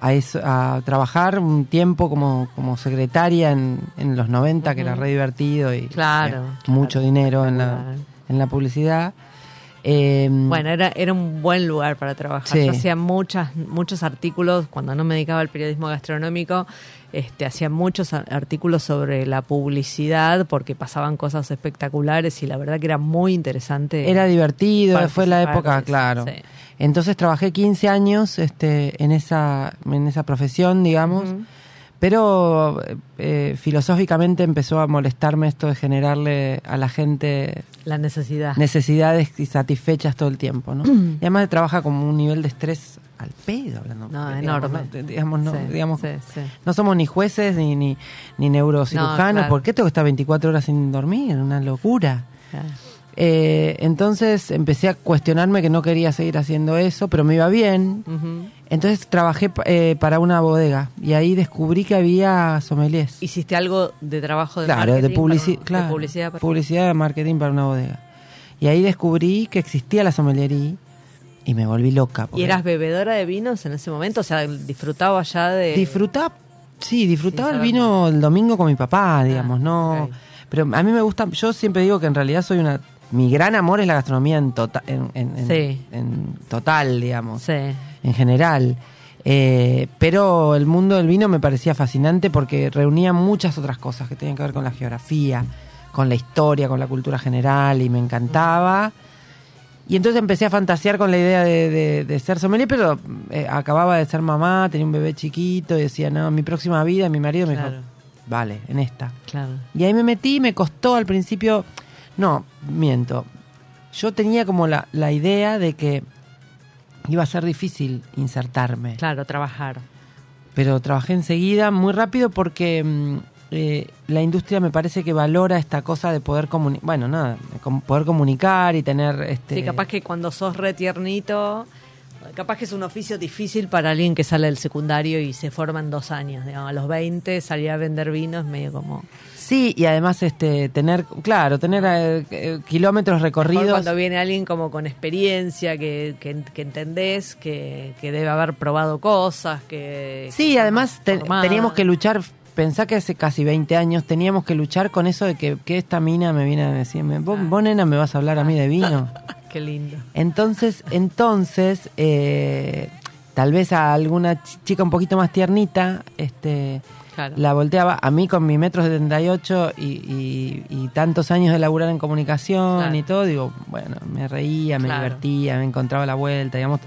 a, eso- a trabajar un tiempo como, como secretaria en, en los 90 que era re divertido y Claro, eh, claro, mucho dinero en la. En la publicidad. Eh, Bueno, era, era un buen lugar para trabajar. Sí. Yo hacía muchas, muchos artículos, cuando no me dedicaba al periodismo gastronómico, este, hacía muchos artículos sobre la publicidad porque pasaban cosas espectaculares y la verdad que era muy interesante. Era divertido, fue la época, claro. sí. Entonces trabajé 15 años este, en, esa, en esa profesión, digamos. Pero eh, filosóficamente empezó a molestarme esto de generarle a la gente La necesidad. necesidades insatisfechas todo el tiempo, ¿no? y además trabaja como un nivel de estrés al pedo, hablando. No, digamos, enorme. ¿no? Digamos, no, Sí, digamos, sí, sí. no somos ni jueces ni, ni, ni neurocirujanos. No, claro. ¿Por qué tengo que estar 24 horas sin dormir? Una locura. Claro. Eh, entonces empecé a cuestionarme que no quería seguir haciendo eso, pero me iba bien. Entonces trabajé eh, para una bodega y ahí descubrí que había sommeliers. ¿Hiciste algo de trabajo de claro, de, marketing publici- para- claro, de publicidad? para- publicidad de marketing para una bodega. Y ahí descubrí que existía la sommeliería y me volví loca. ¿Y eras bebedora de vinos en ese momento? O sea, disfrutaba ya de... Disfrutaba Sí, disfrutaba el vino el domingo con mi papá, digamos, no. Ah, ok. Pero a mí me gusta, yo siempre digo que en realidad soy una. Mi gran amor es la gastronomía en, tota- en, en- en- Sí. en total, digamos, Sí. en general. Eh, pero el mundo del vino me parecía fascinante porque reunía muchas otras cosas que tenían que ver con la geografía, con la historia, con la cultura general y me encantaba. Y entonces empecé a fantasear con la idea de, de- de ser sommelier, pero eh, acababa de ser mamá, tenía un bebé chiquito y decía, no, mi próxima vida, mi marido me Claro. dijo, vale, en esta. Claro. Y ahí me metí, me costó al principio, no, miento, yo tenía como la, la idea de que iba a ser difícil insertarme, Claro, trabajar. pero trabajé enseguida muy rápido porque mm, eh, la industria me parece que valora esta cosa de poder comunicar, bueno, nada, com- poder comunicar y tener... Este, Sí, capaz que cuando sos re tiernito, capaz que es un oficio difícil para alguien que sale del secundario y se forma en dos años. Digamos, a los 20 salir a vender vino es medio como... Sí, y además este tener, claro, tener eh, eh, kilómetros recorridos. cuando viene alguien como con experiencia, que, que, que entendés, que, que debe haber probado cosas, que... Sí, además te- teníamos que luchar, pensá que hace casi 20 años teníamos que luchar con eso de que, que esta mina me viene a decirme, vos, Ah. vos, nena me vas a hablar a mí de vino. Qué lindo. Entonces, entonces, eh, tal vez a alguna ch- chica un poquito más tiernita, este, Claro. la volteaba a mí con mi metro 78 y, y, y tantos años de laburar en comunicación Claro. y todo, digo, bueno, me reía, me Claro. divertía, me encontraba la vuelta, digamos.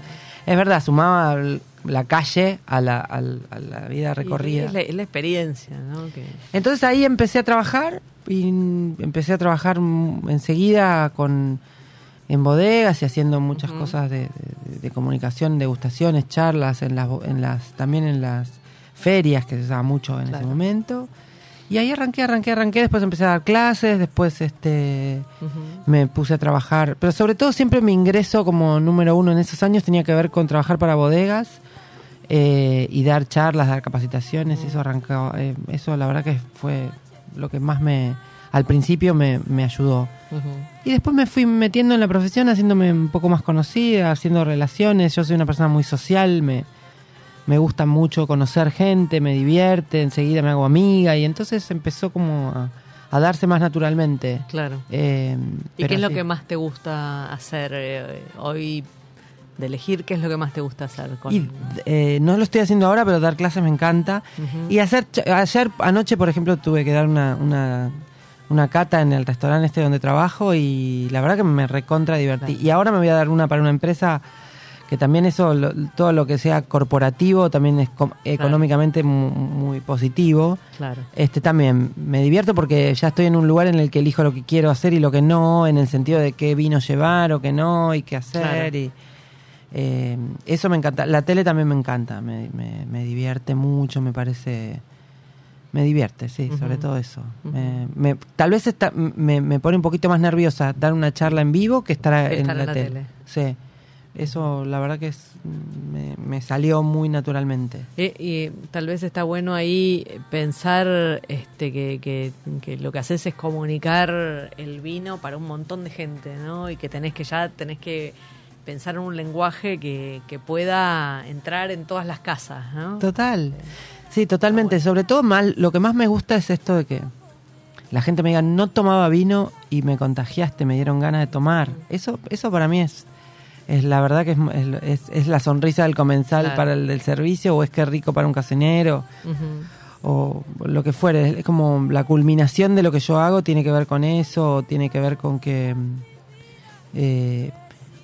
Es verdad, sumaba la calle a la, al- a la vida Y recorrida. Es la, es la experiencia, ¿no? Entonces ahí empecé a trabajar y empecé a trabajar enseguida con en bodegas y haciendo muchas cosas de, de- de comunicación, degustaciones, charlas, en las, en las también en las ferias que se usaba mucho en Claro. ese momento. Y ahí arranqué, arranqué, arranqué, después empecé a dar clases, después este me puse a trabajar, pero sobre todo siempre mi ingreso como número uno en esos años tenía que ver con trabajar para bodegas eh, y dar charlas, dar capacitaciones, eso arrancaba, eh, eso la verdad que fue lo que más me, al principio me, me ayudó. Y después me fui metiendo en la profesión, haciéndome un poco más conocida, haciendo relaciones, yo soy una persona muy social, me, me gusta mucho conocer gente, me divierte, enseguida me hago amiga y entonces empezó como a, a darse más naturalmente. Claro. Eh, ¿Y qué es lo que más te gusta hacer eh, hoy? De elegir, ¿qué es lo que más te gusta hacer? Con... Y, eh, no lo estoy haciendo ahora, pero dar clases me encanta. Y hacer, ayer anoche, por ejemplo, tuve que dar una, una, una cata en el restaurante este donde trabajo y la verdad que me recontra divertí. Claro. Y ahora me voy a dar una para una empresa que también eso, lo- todo lo que sea corporativo, también es com- económicamente mu- muy, positivo. Claro. Este también me divierto porque ya estoy en un lugar en el que elijo lo que quiero hacer y lo que no, en el sentido de qué vino llevar o qué no y qué hacer. Claro. Y, eh, eso me encanta. La tele también me encanta, me, me- me divierte mucho, me parece. Me divierte, sí, sobre todo eso. Ujú. Me- me- tal vez está- me, me pone un poquito más nerviosa dar una charla en vivo que estar, Que en, estar la en la tele. tele. Sí, eso la verdad que es, me, me salió muy naturalmente. Eh, y tal vez está bueno ahí pensar este, que, que- que lo que haces es comunicar el vino para un montón de gente, ¿no? Y que tenés que ya tenés que pensar en un lenguaje que, que pueda entrar en todas las casas, ¿no? Total. Sí, totalmente. Sobre todo mal, lo que más me gusta es esto de que la gente me diga, no tomaba vino y me contagiaste, me dieron ganas de tomar. Eso, eso para mí es, es la verdad que es, es, es la sonrisa del comensal Claro. para el del servicio o es que rico para un casenero Ujú. o lo que fuere. Es como la culminación de lo que yo hago tiene que ver con eso, o tiene que ver con que... mm, eh,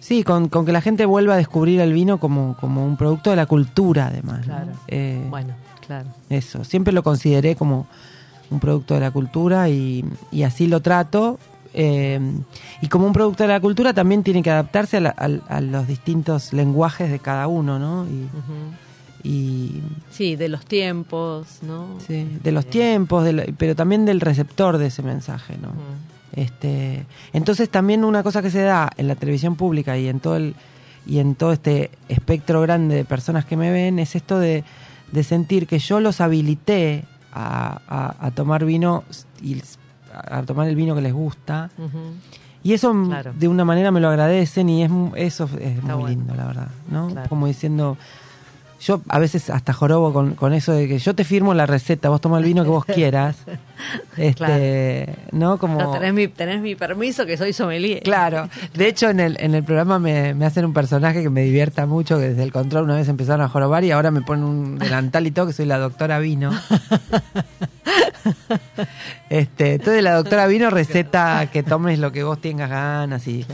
sí, con, con que la gente vuelva a descubrir el vino como, como un producto de la cultura, además. ¿no? Claro. Eh, Bueno, claro. eso, siempre lo consideré como un producto de la cultura y, y así lo trato. Eh, y como un producto de la cultura también tiene que adaptarse a, la- al- a los distintos lenguajes de cada uno, ¿no? Y, Sí, de los tiempos, ¿no? sí, de los tiempos, de la- pero también del receptor de ese mensaje, ¿no? Este, entonces también una cosa que se da en la televisión pública y en todo el y en todo este espectro grande de personas que me ven es esto de, de sentir que yo los habilité a, a- a tomar vino y a tomar el vino que les gusta y eso Claro. de una manera me lo agradecen y es eso es Está muy bueno. lindo la verdad no Claro. como diciendo yo a veces hasta jorobo con, con eso de que yo te firmo la receta, vos toma el vino que vos quieras. este, ¿no? Como No, tenés, mi, tenés mi permiso que soy sommelier. Claro, de hecho en el, en el programa me, me hacen un personaje que me divierta mucho, que desde el control una vez empezaron a jorobar y ahora me ponen un delantal y todo, que soy la doctora Vino. este, entonces la doctora Vino receta que tomes lo que vos tengas ganas y,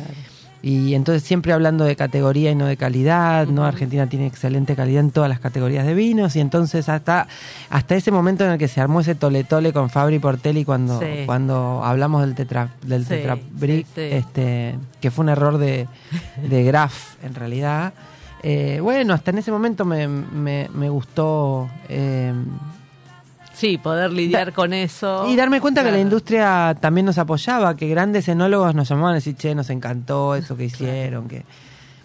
y entonces siempre hablando de categoría y no de calidad, ¿no? Argentina tiene excelente calidad en todas las categorías de vinos y entonces hasta, hasta ese momento en el que se armó ese tole tole con Fabri Portelli cuando, Sí. cuando hablamos del tetra, del sí. este, que fue un error de, de Graf en realidad. Eh, bueno, hasta en ese momento me, me, me gustó eh, Sí, poder lidiar con eso. y darme cuenta que la industria también nos apoyaba, que grandes enólogos nos llamaban a decir, che, nos encantó eso que hicieron, que,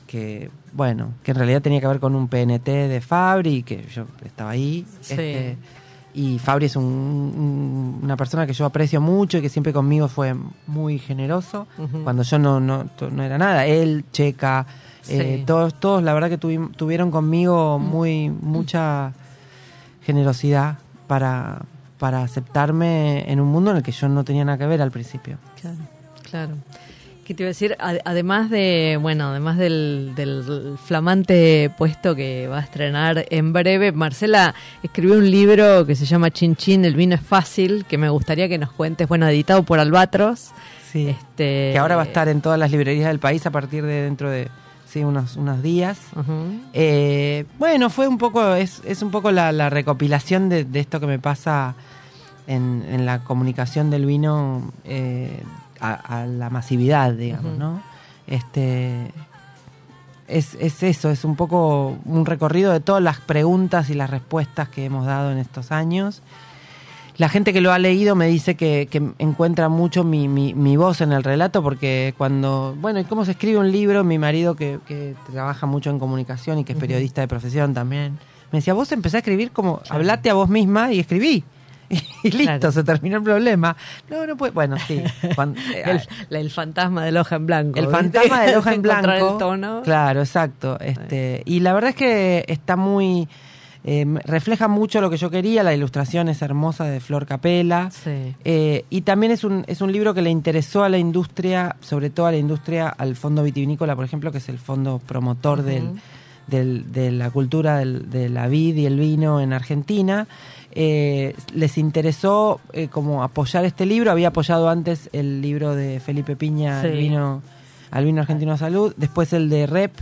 que, bueno, que en realidad tenía que ver con un PNT de Fabri, que yo estaba ahí. Sí. este, y Fabri es un- un- una persona que yo aprecio mucho y que siempre conmigo fue muy generoso, cuando yo no, no, no era nada. Él, Checa, eh, todos, todos la verdad que tuvi- tuvieron conmigo muy mucha generosidad para, para aceptarme en un mundo en el que yo no tenía nada que ver al principio. Claro, claro. ¿Qué te iba a decir? Ad- Además de, bueno, además del, del flamante puesto que va a estrenar en breve, Marcela escribió un libro que se llama Chin Chin, el vino es fácil, que me gustaría que nos cuentes, bueno, editado por Albatros. Sí. Este, que ahora va a estar en todas las librerías del país a partir de dentro de sí, unos, unos días. Eh, bueno, fue un poco, es, es un poco la, la recopilación de, de esto que me pasa en, en la comunicación del vino eh, a, a la masividad, digamos. ¿no? Este es, es eso, es un poco un recorrido de todas las preguntas y las respuestas que hemos dado en estos años. La gente que lo ha leído me dice que, que encuentra mucho mi, mi, mi voz en el relato porque cuando, bueno, ¿y cómo se escribe un libro? Mi marido que, que trabaja mucho en comunicación y que es periodista de profesión también, me decía, vos empecé a escribir como, hablate a vos misma y escribí. Y listo, Claro. se terminó el problema. No, no puede, bueno, sí. cuando- eh, El, la- el fantasma del hoja en blanco. el ¿viste? fantasma del hoja en blanco. el tono. Claro, exacto. Este, y la verdad es que está muy. Eh, refleja mucho lo que yo quería. La ilustración es hermosa de Flor Capela. Sí. Eh, y también es un, es un libro que le interesó a la industria, sobre todo a la industria, al fondo vitivinícola, por ejemplo, que es el fondo promotor del, del- de la cultura del- de la vid y el vino en Argentina. Eh, les interesó eh, como apoyar este libro. Había apoyado antes el libro de Felipe Piña, Sí. el vino, al vino argentino a salud. Después el de Rep,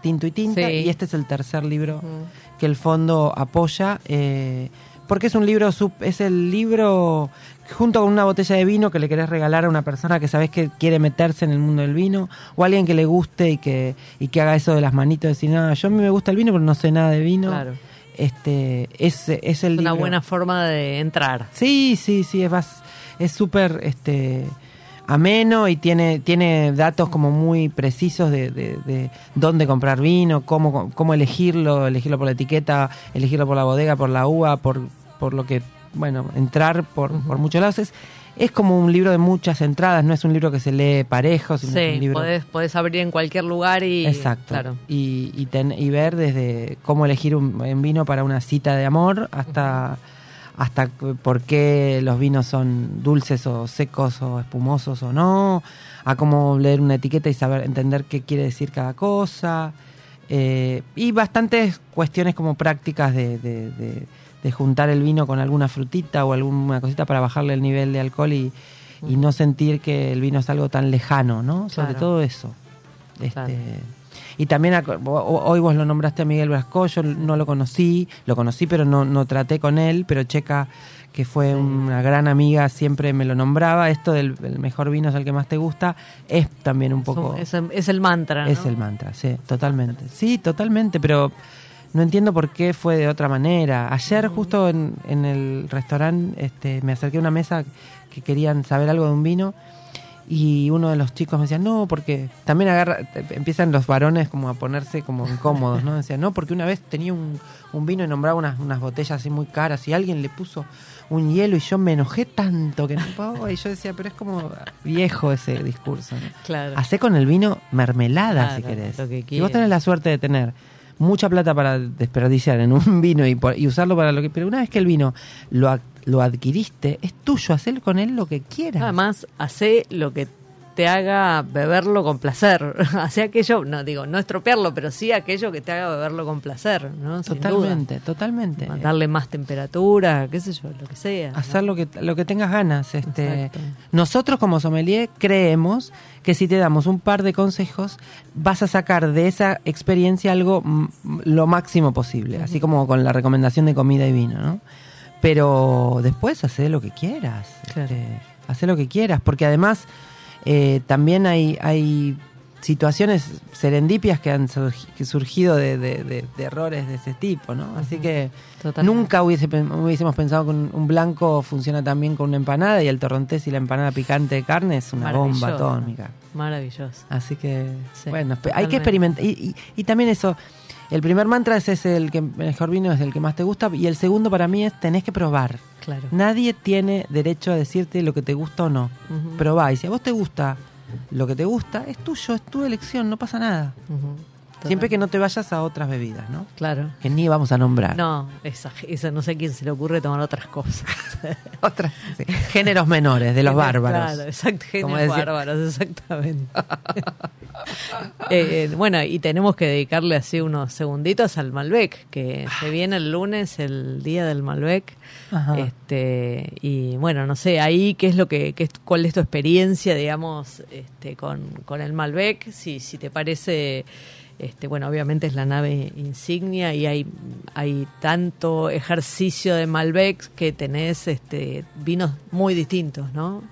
Tinto y Tinta. Sí. Y este es el tercer libro. Que el fondo apoya, eh, porque es un libro, sub- es el libro junto con una botella de vino que le querés regalar a una persona que sabes que quiere meterse en el mundo del vino, o alguien que le guste y que, y que haga eso de las manitos, de decir, no, yo a mí me gusta el vino, pero no sé nada de vino. Claro. Este, es, es el Es una libro. buena forma de entrar. Sí, sí, sí, es es súper este ameno y tiene tiene datos como muy precisos de, de- de dónde comprar vino, cómo, cómo elegirlo, elegirlo por la etiqueta, elegirlo por la bodega, por la uva, por, por lo que, bueno, entrar por, por muchos lados. Es, es como un libro de muchas entradas, no es un libro que se lee parejo, sino es un Sí, libro... podés, podés abrir en cualquier lugar y... Exacto. Claro. Y, y, ten- y ver desde cómo elegir un, un vino para una cita de amor hasta, hasta por qué los vinos son dulces o secos o espumosos o no, a cómo leer una etiqueta y saber entender qué quiere decir cada cosa. eh, y bastantes cuestiones como prácticas de, de- de- de juntar el vino con alguna frutita o alguna cosita para bajarle el nivel de alcohol y, y no sentir que el vino es algo tan lejano, ¿no? Sobre Claro. todo eso. Este, Claro. Y también ho- hoy vos lo nombraste a Miguel Brasco, yo no lo conocí, lo conocí pero no, no traté con él, pero Checa, que fue una gran amiga, siempre me lo nombraba, esto del el mejor vino es el que más te gusta, es también un poco... Es, es el mantra, ¿no? Es el mantra, sí, totalmente. Sí, totalmente, pero no entiendo por qué fue de otra manera. Ayer justo en, en el restaurante este, me acerqué a una mesa que querían saber algo de un vino y uno de los chicos me decía, no, porque también agarra, empiezan los varones como a ponerse como incómodos, ¿no? Decía, no, porque una vez tenía un, un vino y nombraba unas, unas botellas así muy caras y alguien le puso un hielo y yo me enojé tanto que no puedo. Y yo decía, pero es como viejo ese discurso. ¿no? Claro. Hacé con el vino mermelada, Claro, si querés. lo que si vos tenés la suerte de tener mucha plata para desperdiciar en un vino y, y usarlo para lo que... Pero una vez que el vino lo, lo adquiriste, es tuyo, hacer con él lo que quieras. Además, hace lo que te haga beberlo con placer. Hace aquello, no digo, no estropearlo, pero sí aquello que te haga beberlo con placer, ¿no? Totalmente, totalmente. Darle más temperatura, qué sé yo, lo que sea. ¿no? Hacer lo que, lo que tengas ganas. Este, Exacto. nosotros como sommelier creemos que si te damos un par de consejos vas a sacar de esa experiencia algo lo máximo posible, así como con la recomendación de comida y vino, ¿no? Pero después hace lo que quieras, Claro. este, hace lo que quieras, porque además eh, también hay, hay situaciones serendipias que han surgido de, de- de- de errores de ese tipo, ¿no? Así que Totalmente. nunca hubiese, hubiésemos pensado que un, blanco funciona también con una empanada y el torrontés y la empanada picante de carne es una bomba atómica. Maravilloso. Así que, Sí, bueno, hay que experimentar. Y, y- y también eso, el primer mantra es, es el que mejor vino, es el que más te gusta. Y el segundo para mí es tenés que probar. Claro. Nadie tiene derecho a decirte lo que te gusta o no. Ujú. Probá. Y si a vos te gusta lo que te gusta, es tuyo, es tu elección, no pasa nada. Siempre que no te vayas a otras bebidas, ¿no? Claro. Que ni vamos a nombrar. No, esa, esa no sé quién se le ocurre tomar otras cosas. Otras, sí. Géneros menores, de los bárbaros. Claro, exacto, géneros bárbaros, exactamente. Eh, eh, bueno, y tenemos que dedicarle así unos segunditos al Malbec, que se viene el lunes, el día del Malbec. Ajá. Este, y bueno, no sé, ahí qué es lo que, qué es- cuál es tu experiencia, digamos, este, con, con el Malbec, si, si te parece, este, bueno, obviamente es la nave insignia y hay, hay tanto ejercicio de Malbec que tenés este, vinos muy distintos, ¿no?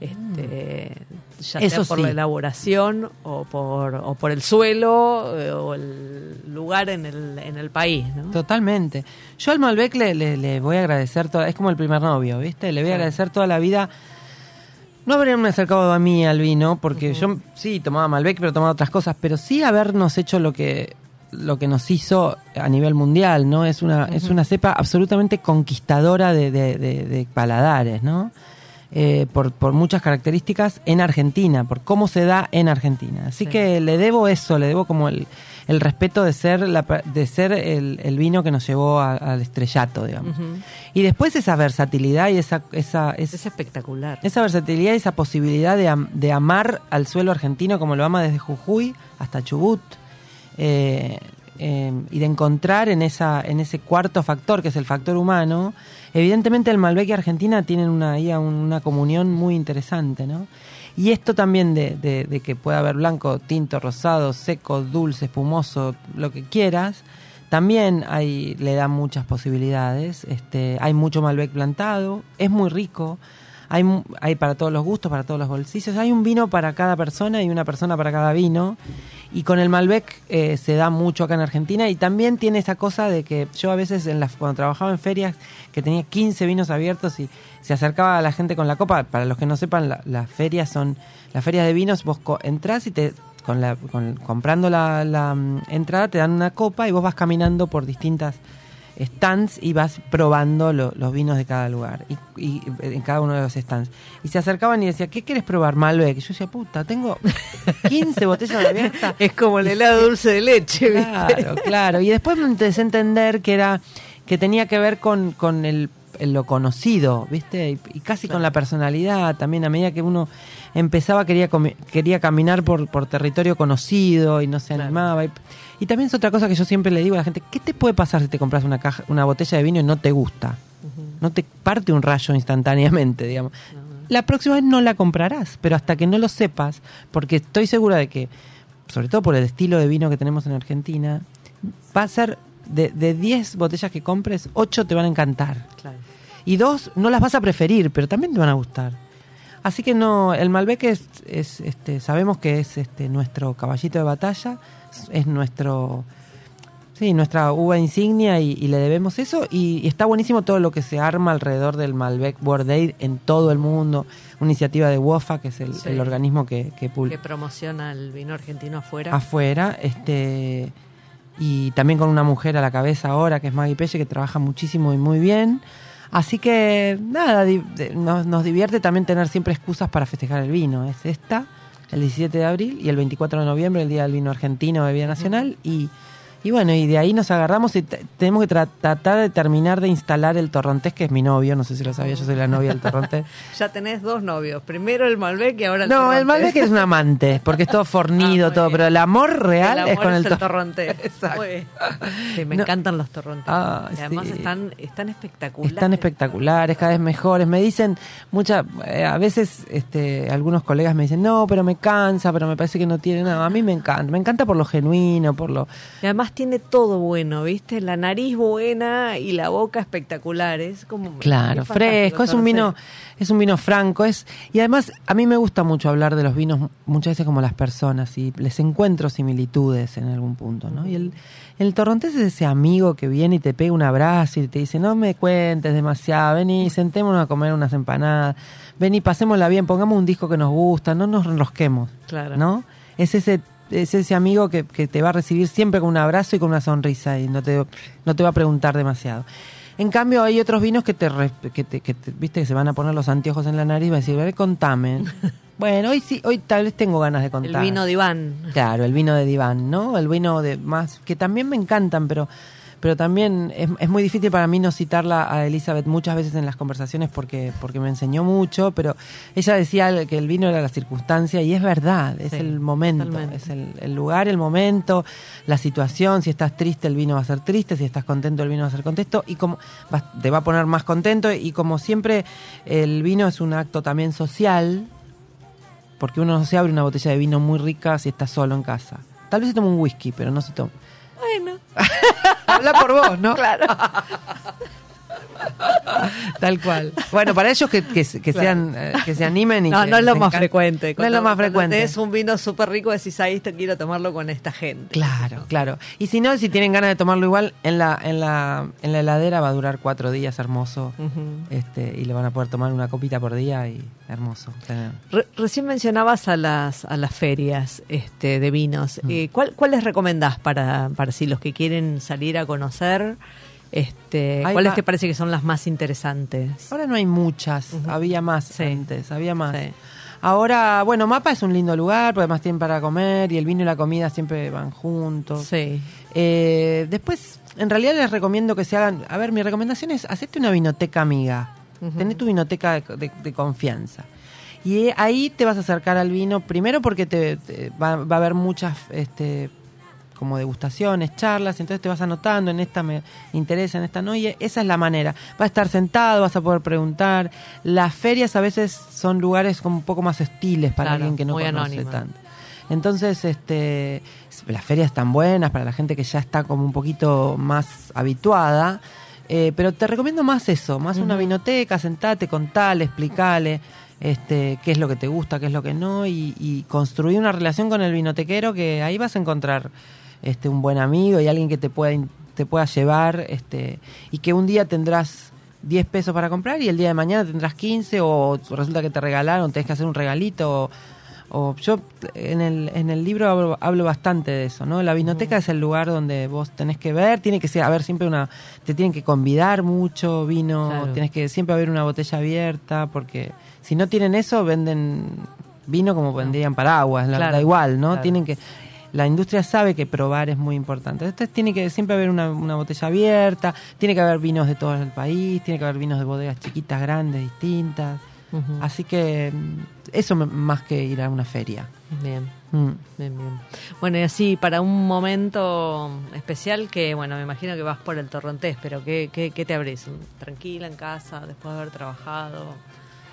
Este, ya sea Eso por sí. la elaboración o por, o por el suelo eh, o el lugar en el, en el país, ¿no? Totalmente. Yo al Malbec le, le- le voy a agradecer, toda, es como el primer novio, ¿viste? Le voy a agradecer toda la vida. No haberme acercado a mí al vino, porque yo sí tomaba Malbec, pero tomaba otras cosas, pero sí habernos hecho lo que lo que nos hizo a nivel mundial, ¿no? Es una, es una cepa absolutamente conquistadora de, de- de- de paladares, ¿no? Eh, por, por muchas características en Argentina, por cómo se da en Argentina. Así Sí. que le debo eso, le debo como el, el respeto de ser, la, de ser el, el vino que nos llevó a- al estrellato, digamos. Y después esa versatilidad y esa, esa, es- Es espectacular. esa versatilidad y esa posibilidad de, de amar al suelo argentino como lo ama desde Jujuy hasta Chubut. eh, eh, y de encontrar en, esa, en ese cuarto factor, que es el factor humano, evidentemente el Malbec y Argentina tienen una, una comunión muy interesante, ¿no? Y esto también de, de- de que pueda haber blanco, tinto, rosado, seco, dulce, espumoso, lo que quieras, también hay, le da muchas posibilidades. Este, hay mucho Malbec plantado, es muy rico. Hay, hay para todos los gustos, para todos los bolsillos. Hay un vino para cada persona y una persona para cada vino. Y con el Malbec eh, se da mucho acá en Argentina. Y también tiene esa cosa de que yo a veces en las, cuando trabajaba en ferias, que tenía 15 vinos abiertos y se acercaba a la gente con la copa. Para los que no sepan, la- las ferias son las ferias de vinos. Vos entrás y te con la, con- comprando la, la, mm, entrada te dan una copa y vos vas caminando por distintas stands y vas probando lo- los vinos de cada lugar y, y en cada uno de los stands. Y se acercaban y decía, ¿qué quieres probar? Malbec. Y yo decía, puta, tengo 15 botellas abiertas. Es como el helado dulce de leche, ¿viste? Claro, claro. Y después me empecé a entender que era que tenía que ver con, con el, el lo conocido, ¿viste? Y, y casi con la personalidad también. A medida que uno empezaba, quería, quería caminar por, por territorio conocido y no se Claro. animaba. Y, y también es otra cosa que yo siempre le digo a la gente: ¿qué te puede pasar si te compras una, caja, una botella de vino y no te gusta? No te parte un rayo instantáneamente, digamos. La próxima vez no la comprarás, pero hasta que no lo sepas, porque estoy segura de que, sobre todo por el estilo de vino que tenemos en Argentina, va a ser de, de 10 botellas que compres, 8 te van a encantar. Claro. Y dos no las vas a preferir, pero también te van a gustar. Así que no, el Malbec es, es, este, sabemos que es este, nuestro caballito de batalla, es- es nuestro, sí, nuestra uva insignia y, y le debemos eso. Y, y está buenísimo todo lo que se arma alrededor del Malbec World Day en todo el mundo. Una iniciativa de WOFA, que es el, Sí. el organismo que, que Que promociona el vino argentino afuera. afuera. Este, y también con una mujer a la cabeza ahora, que es Maggie Pelle, que trabaja muchísimo y muy bien. Así que, nada, di- de- nos, nos divierte también tener siempre excusas para festejar el vino. Es esta, el 17 de abril, y el 24 de noviembre, el Día del Vino Argentino, bebida nacional, y, Y bueno, y de ahí nos agarramos y tenemos que tra- tratar de terminar de instalar el torrontés, que es mi novio, no sé si lo sabía, yo soy la novia del torrontés. Ya tenés dos novios. Primero el Malbec y ahora el No, torrontés. el Malbec es un amante, porque es todo fornido, Ah, todo, bien. pero el amor real El es amor con es el, el tor- torrontés. Exacto. Sí, me No. encantan los torrontés. Ah, y además sí. están, están espectaculares. Están espectaculares, cada vez mejores. Me dicen, mucha, eh, a veces este, algunos colegas me dicen, no, pero me cansa, pero me parece que no tiene nada. A mí me encanta, me encanta por lo genuino, por lo... Y además tiene todo bueno, ¿viste? La nariz buena y la boca espectacular. Es como. Claro, es fresco, es un vino, es un vino franco, es y además a mí me gusta mucho hablar de los vinos muchas veces como las personas y les encuentro similitudes en algún punto, ¿no? Y el, el torrontés es ese amigo que viene y te pega un abrazo y te dice, no me cuentes demasiado, vení, sentémonos a comer unas empanadas, vení, pasémosla bien, pongamos un disco que nos gusta, no nos enrosquemos, Claro. ¿no? Es ese es ese amigo que, que te va a recibir siempre con un abrazo y con una sonrisa y no te, no te va a preguntar demasiado. En cambio, hay otros vinos que te, que te, que te- viste, que se van a poner los anteojos en la nariz y van a decir, a ver, contame. bueno, hoy sí, hoy tal vez tengo ganas de contar. El vino diván. Claro, el vino de diván, ¿no? El vino de más, que también me encantan, pero, pero también es, es muy difícil para mí no citarla a Elizabeth muchas veces en las conversaciones porque, porque me enseñó mucho, pero ella decía que el vino era la circunstancia y es verdad, es Sí, el momento, totalmente. es el, el lugar, el momento, la situación, si estás triste el vino va a ser triste, si estás contento el vino va a ser contento y como vas- te va a poner más contento y como siempre el vino es un acto también social, porque uno no se abre una botella de vino muy rica si está solo en casa. Tal vez se toma un whisky, pero no se toma. Bueno, Habla por vos, ¿no? Claro. Tal cual. Bueno, para ellos que, que, se- que sean eh, que se animen y no, que no es lo más frecuente. No es lo más frecuente. tenés un vino súper rico, decís, ahí te quiero tomarlo con esta gente. Claro, claro. Y si no, si tienen ganas de tomarlo igual, en la, en la, en la heladera va a durar cuatro días hermoso. Este, y le van a poder tomar una copita por día y hermoso. tener. Re- recién mencionabas a las a las ferias este, de vinos. Mm. Eh, ¿cuál, ¿Cuáles recomendás para, para si los que quieren salir a conocer? Este, ¿Cuáles va. te parece que son las más interesantes? Ahora no hay muchas, había más Sí. antes, había más. Sí. Ahora, bueno, Mapa es un lindo lugar, porque además tienen para comer y el vino y la comida siempre van juntos. Sí. Eh, después, en realidad les recomiendo que se hagan. A ver, mi recomendación es hacerte una vinoteca amiga. Ujú. Tené tu vinoteca de, de- de confianza. Y ahí te vas a acercar al vino, primero porque te, te- va, va a haber muchas este, como degustaciones, charlas, entonces te vas anotando, en esta me interesa, en esta no, y esa es la manera. Vas a estar sentado, vas a poder preguntar. Las ferias a veces son lugares como un poco más hostiles para Claro, alguien que no conoce anónima. tanto. Entonces, este, las ferias están buenas para la gente que ya está como un poquito más habituada. eh, pero te recomiendo más eso, más una vinoteca, sentate, contale, explicale este, qué es lo que te gusta, qué es lo que no, y, y construir una relación con el vinotequero que ahí vas a encontrar este, un buen amigo y alguien que te pueda, te pueda llevar este, y que un día tendrás 10 pesos para comprar y el día de mañana tendrás 15 o resulta que te regalaron, tenés que hacer un regalito. O, o yo en el, en el libro hablo, hablo bastante de eso, ¿no? La vinoteca es el lugar donde vos tenés que ver, tiene que ser, haber siempre una, te tienen que convidar mucho vino, Claro. tienes que siempre haber una botella abierta, porque si no tienen eso, venden vino como vendrían paraguas, la- Claro, da igual, ¿no? claro. Tienen que, la industria sabe que probar es muy importante. Entonces tiene que siempre haber una, una botella abierta, tiene que haber vinos de todo el país, tiene que haber vinos de bodegas chiquitas, grandes, distintas. Así que mm, eso me- más que ir a una feria. Bien. Mm. Bien, bien. Bueno, y así, para un momento especial que, bueno, me imagino que vas por el torrontés, pero ¿qué, qué, qué te abrís? ¿Tranquila en casa, después de haber trabajado?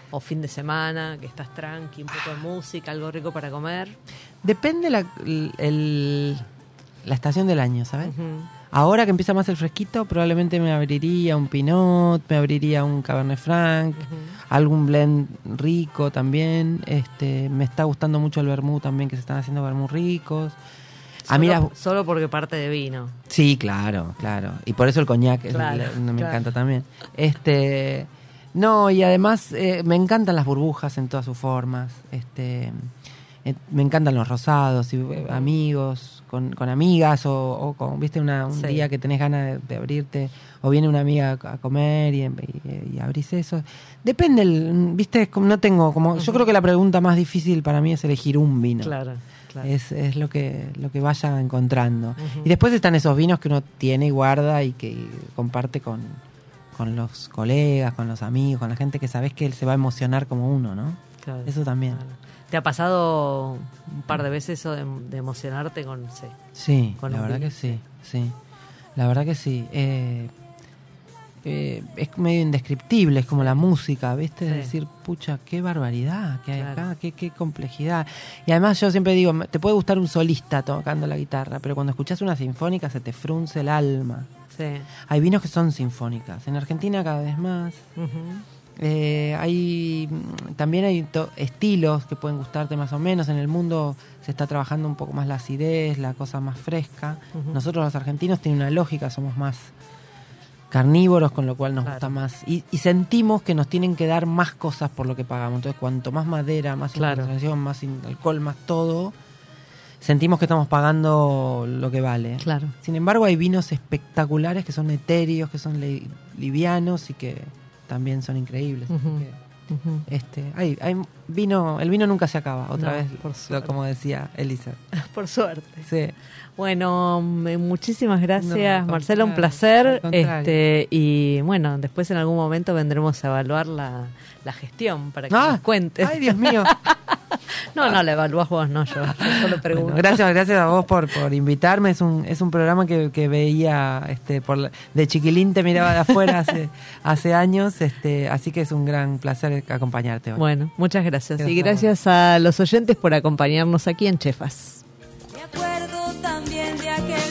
¿O fin de semana, que estás tranqui, un poco de música, algo rico para comer? Depende la, el- el- la estación del año, ¿sabes? Ahora que empieza más el fresquito, probablemente me abriría un Pinot, me abriría un Cabernet Franc, algún blend rico también. Este, me está gustando mucho el vermut también, que se están haciendo vermut ricos. A mí Solo, solo porque parte de vino. Sí, claro, claro. Y por eso el coñac Claro, me claro. encanta también. Este, no, y además eh, me encantan las burbujas en todas sus formas. Este, me encantan los rosados, y, eh, amigos, con, con amigas o, o con, viste, una, un Sí. día que tenés ganas de, de abrirte o viene una amiga a comer y, y- y abrís eso. Depende, el, viste, es como- no tengo como, yo creo que la pregunta más difícil para mí es elegir un vino. Claro. Claro. Es, es lo que lo que vaya encontrando. Y después están esos vinos que uno tiene y guarda y que comparte con, con los colegas, con los amigos, con la gente que sabes que él se va a emocionar como uno, ¿no? Claro. Eso también. Claro. ¿Te ha pasado un par de veces eso de, de emocionarte con... Sí. Sí, Con la verdad que sí, sí. La verdad que sí. Eh, eh, es medio indescriptible, es como la música, ¿viste? Es Sí. decir, pucha, qué barbaridad que hay Claro. acá, qué, qué complejidad. Y además yo siempre digo, te puede gustar un solista tocando la guitarra, pero cuando escuchas una sinfónica se te frunce el alma. Sí. Hay vinos que son sinfónicas, en Argentina cada vez más. Ujú. Eh, hay mm, también hay to- estilos que pueden gustarte más o menos. En el mundo se está trabajando un poco más la acidez, la cosa más fresca. Nosotros los argentinos tiene una lógica, somos más carnívoros, con lo cual nos Claro. gusta más. Y, y sentimos que nos tienen que dar más cosas por lo que pagamos. Entonces, cuanto más madera, más Claro. más alcohol, más todo, sentimos que estamos pagando lo que vale. Claro. Sin embargo, hay vinos espectaculares que son etéreos, que son li- livianos y que también son increíbles. Así Ujú. que, este, hay, hay vino, el vino nunca se acaba, otra No, vez, por lo- como decía Elisa. Por suerte. Sí. Bueno, mm, muchísimas No, gracias, al Marcelo, un placer. Este y bueno, después en algún momento vendremos a evaluar la, la gestión para que Ah, nos cuentes. Ay, Dios mío. no, no, la evalúas vos, no yo. Yo solo pregunto. Bueno, gracias, gracias a vos por, por invitarme. Es un, es un programa que, que veía este, por la- de chiquilín, te miraba de afuera hace, hace años, este, así que es un gran placer acompañarte hoy. Bueno, muchas gracias. Y Gracias gracias a los oyentes por acompañarnos aquí en Chefas. Me acuerdo también de aquel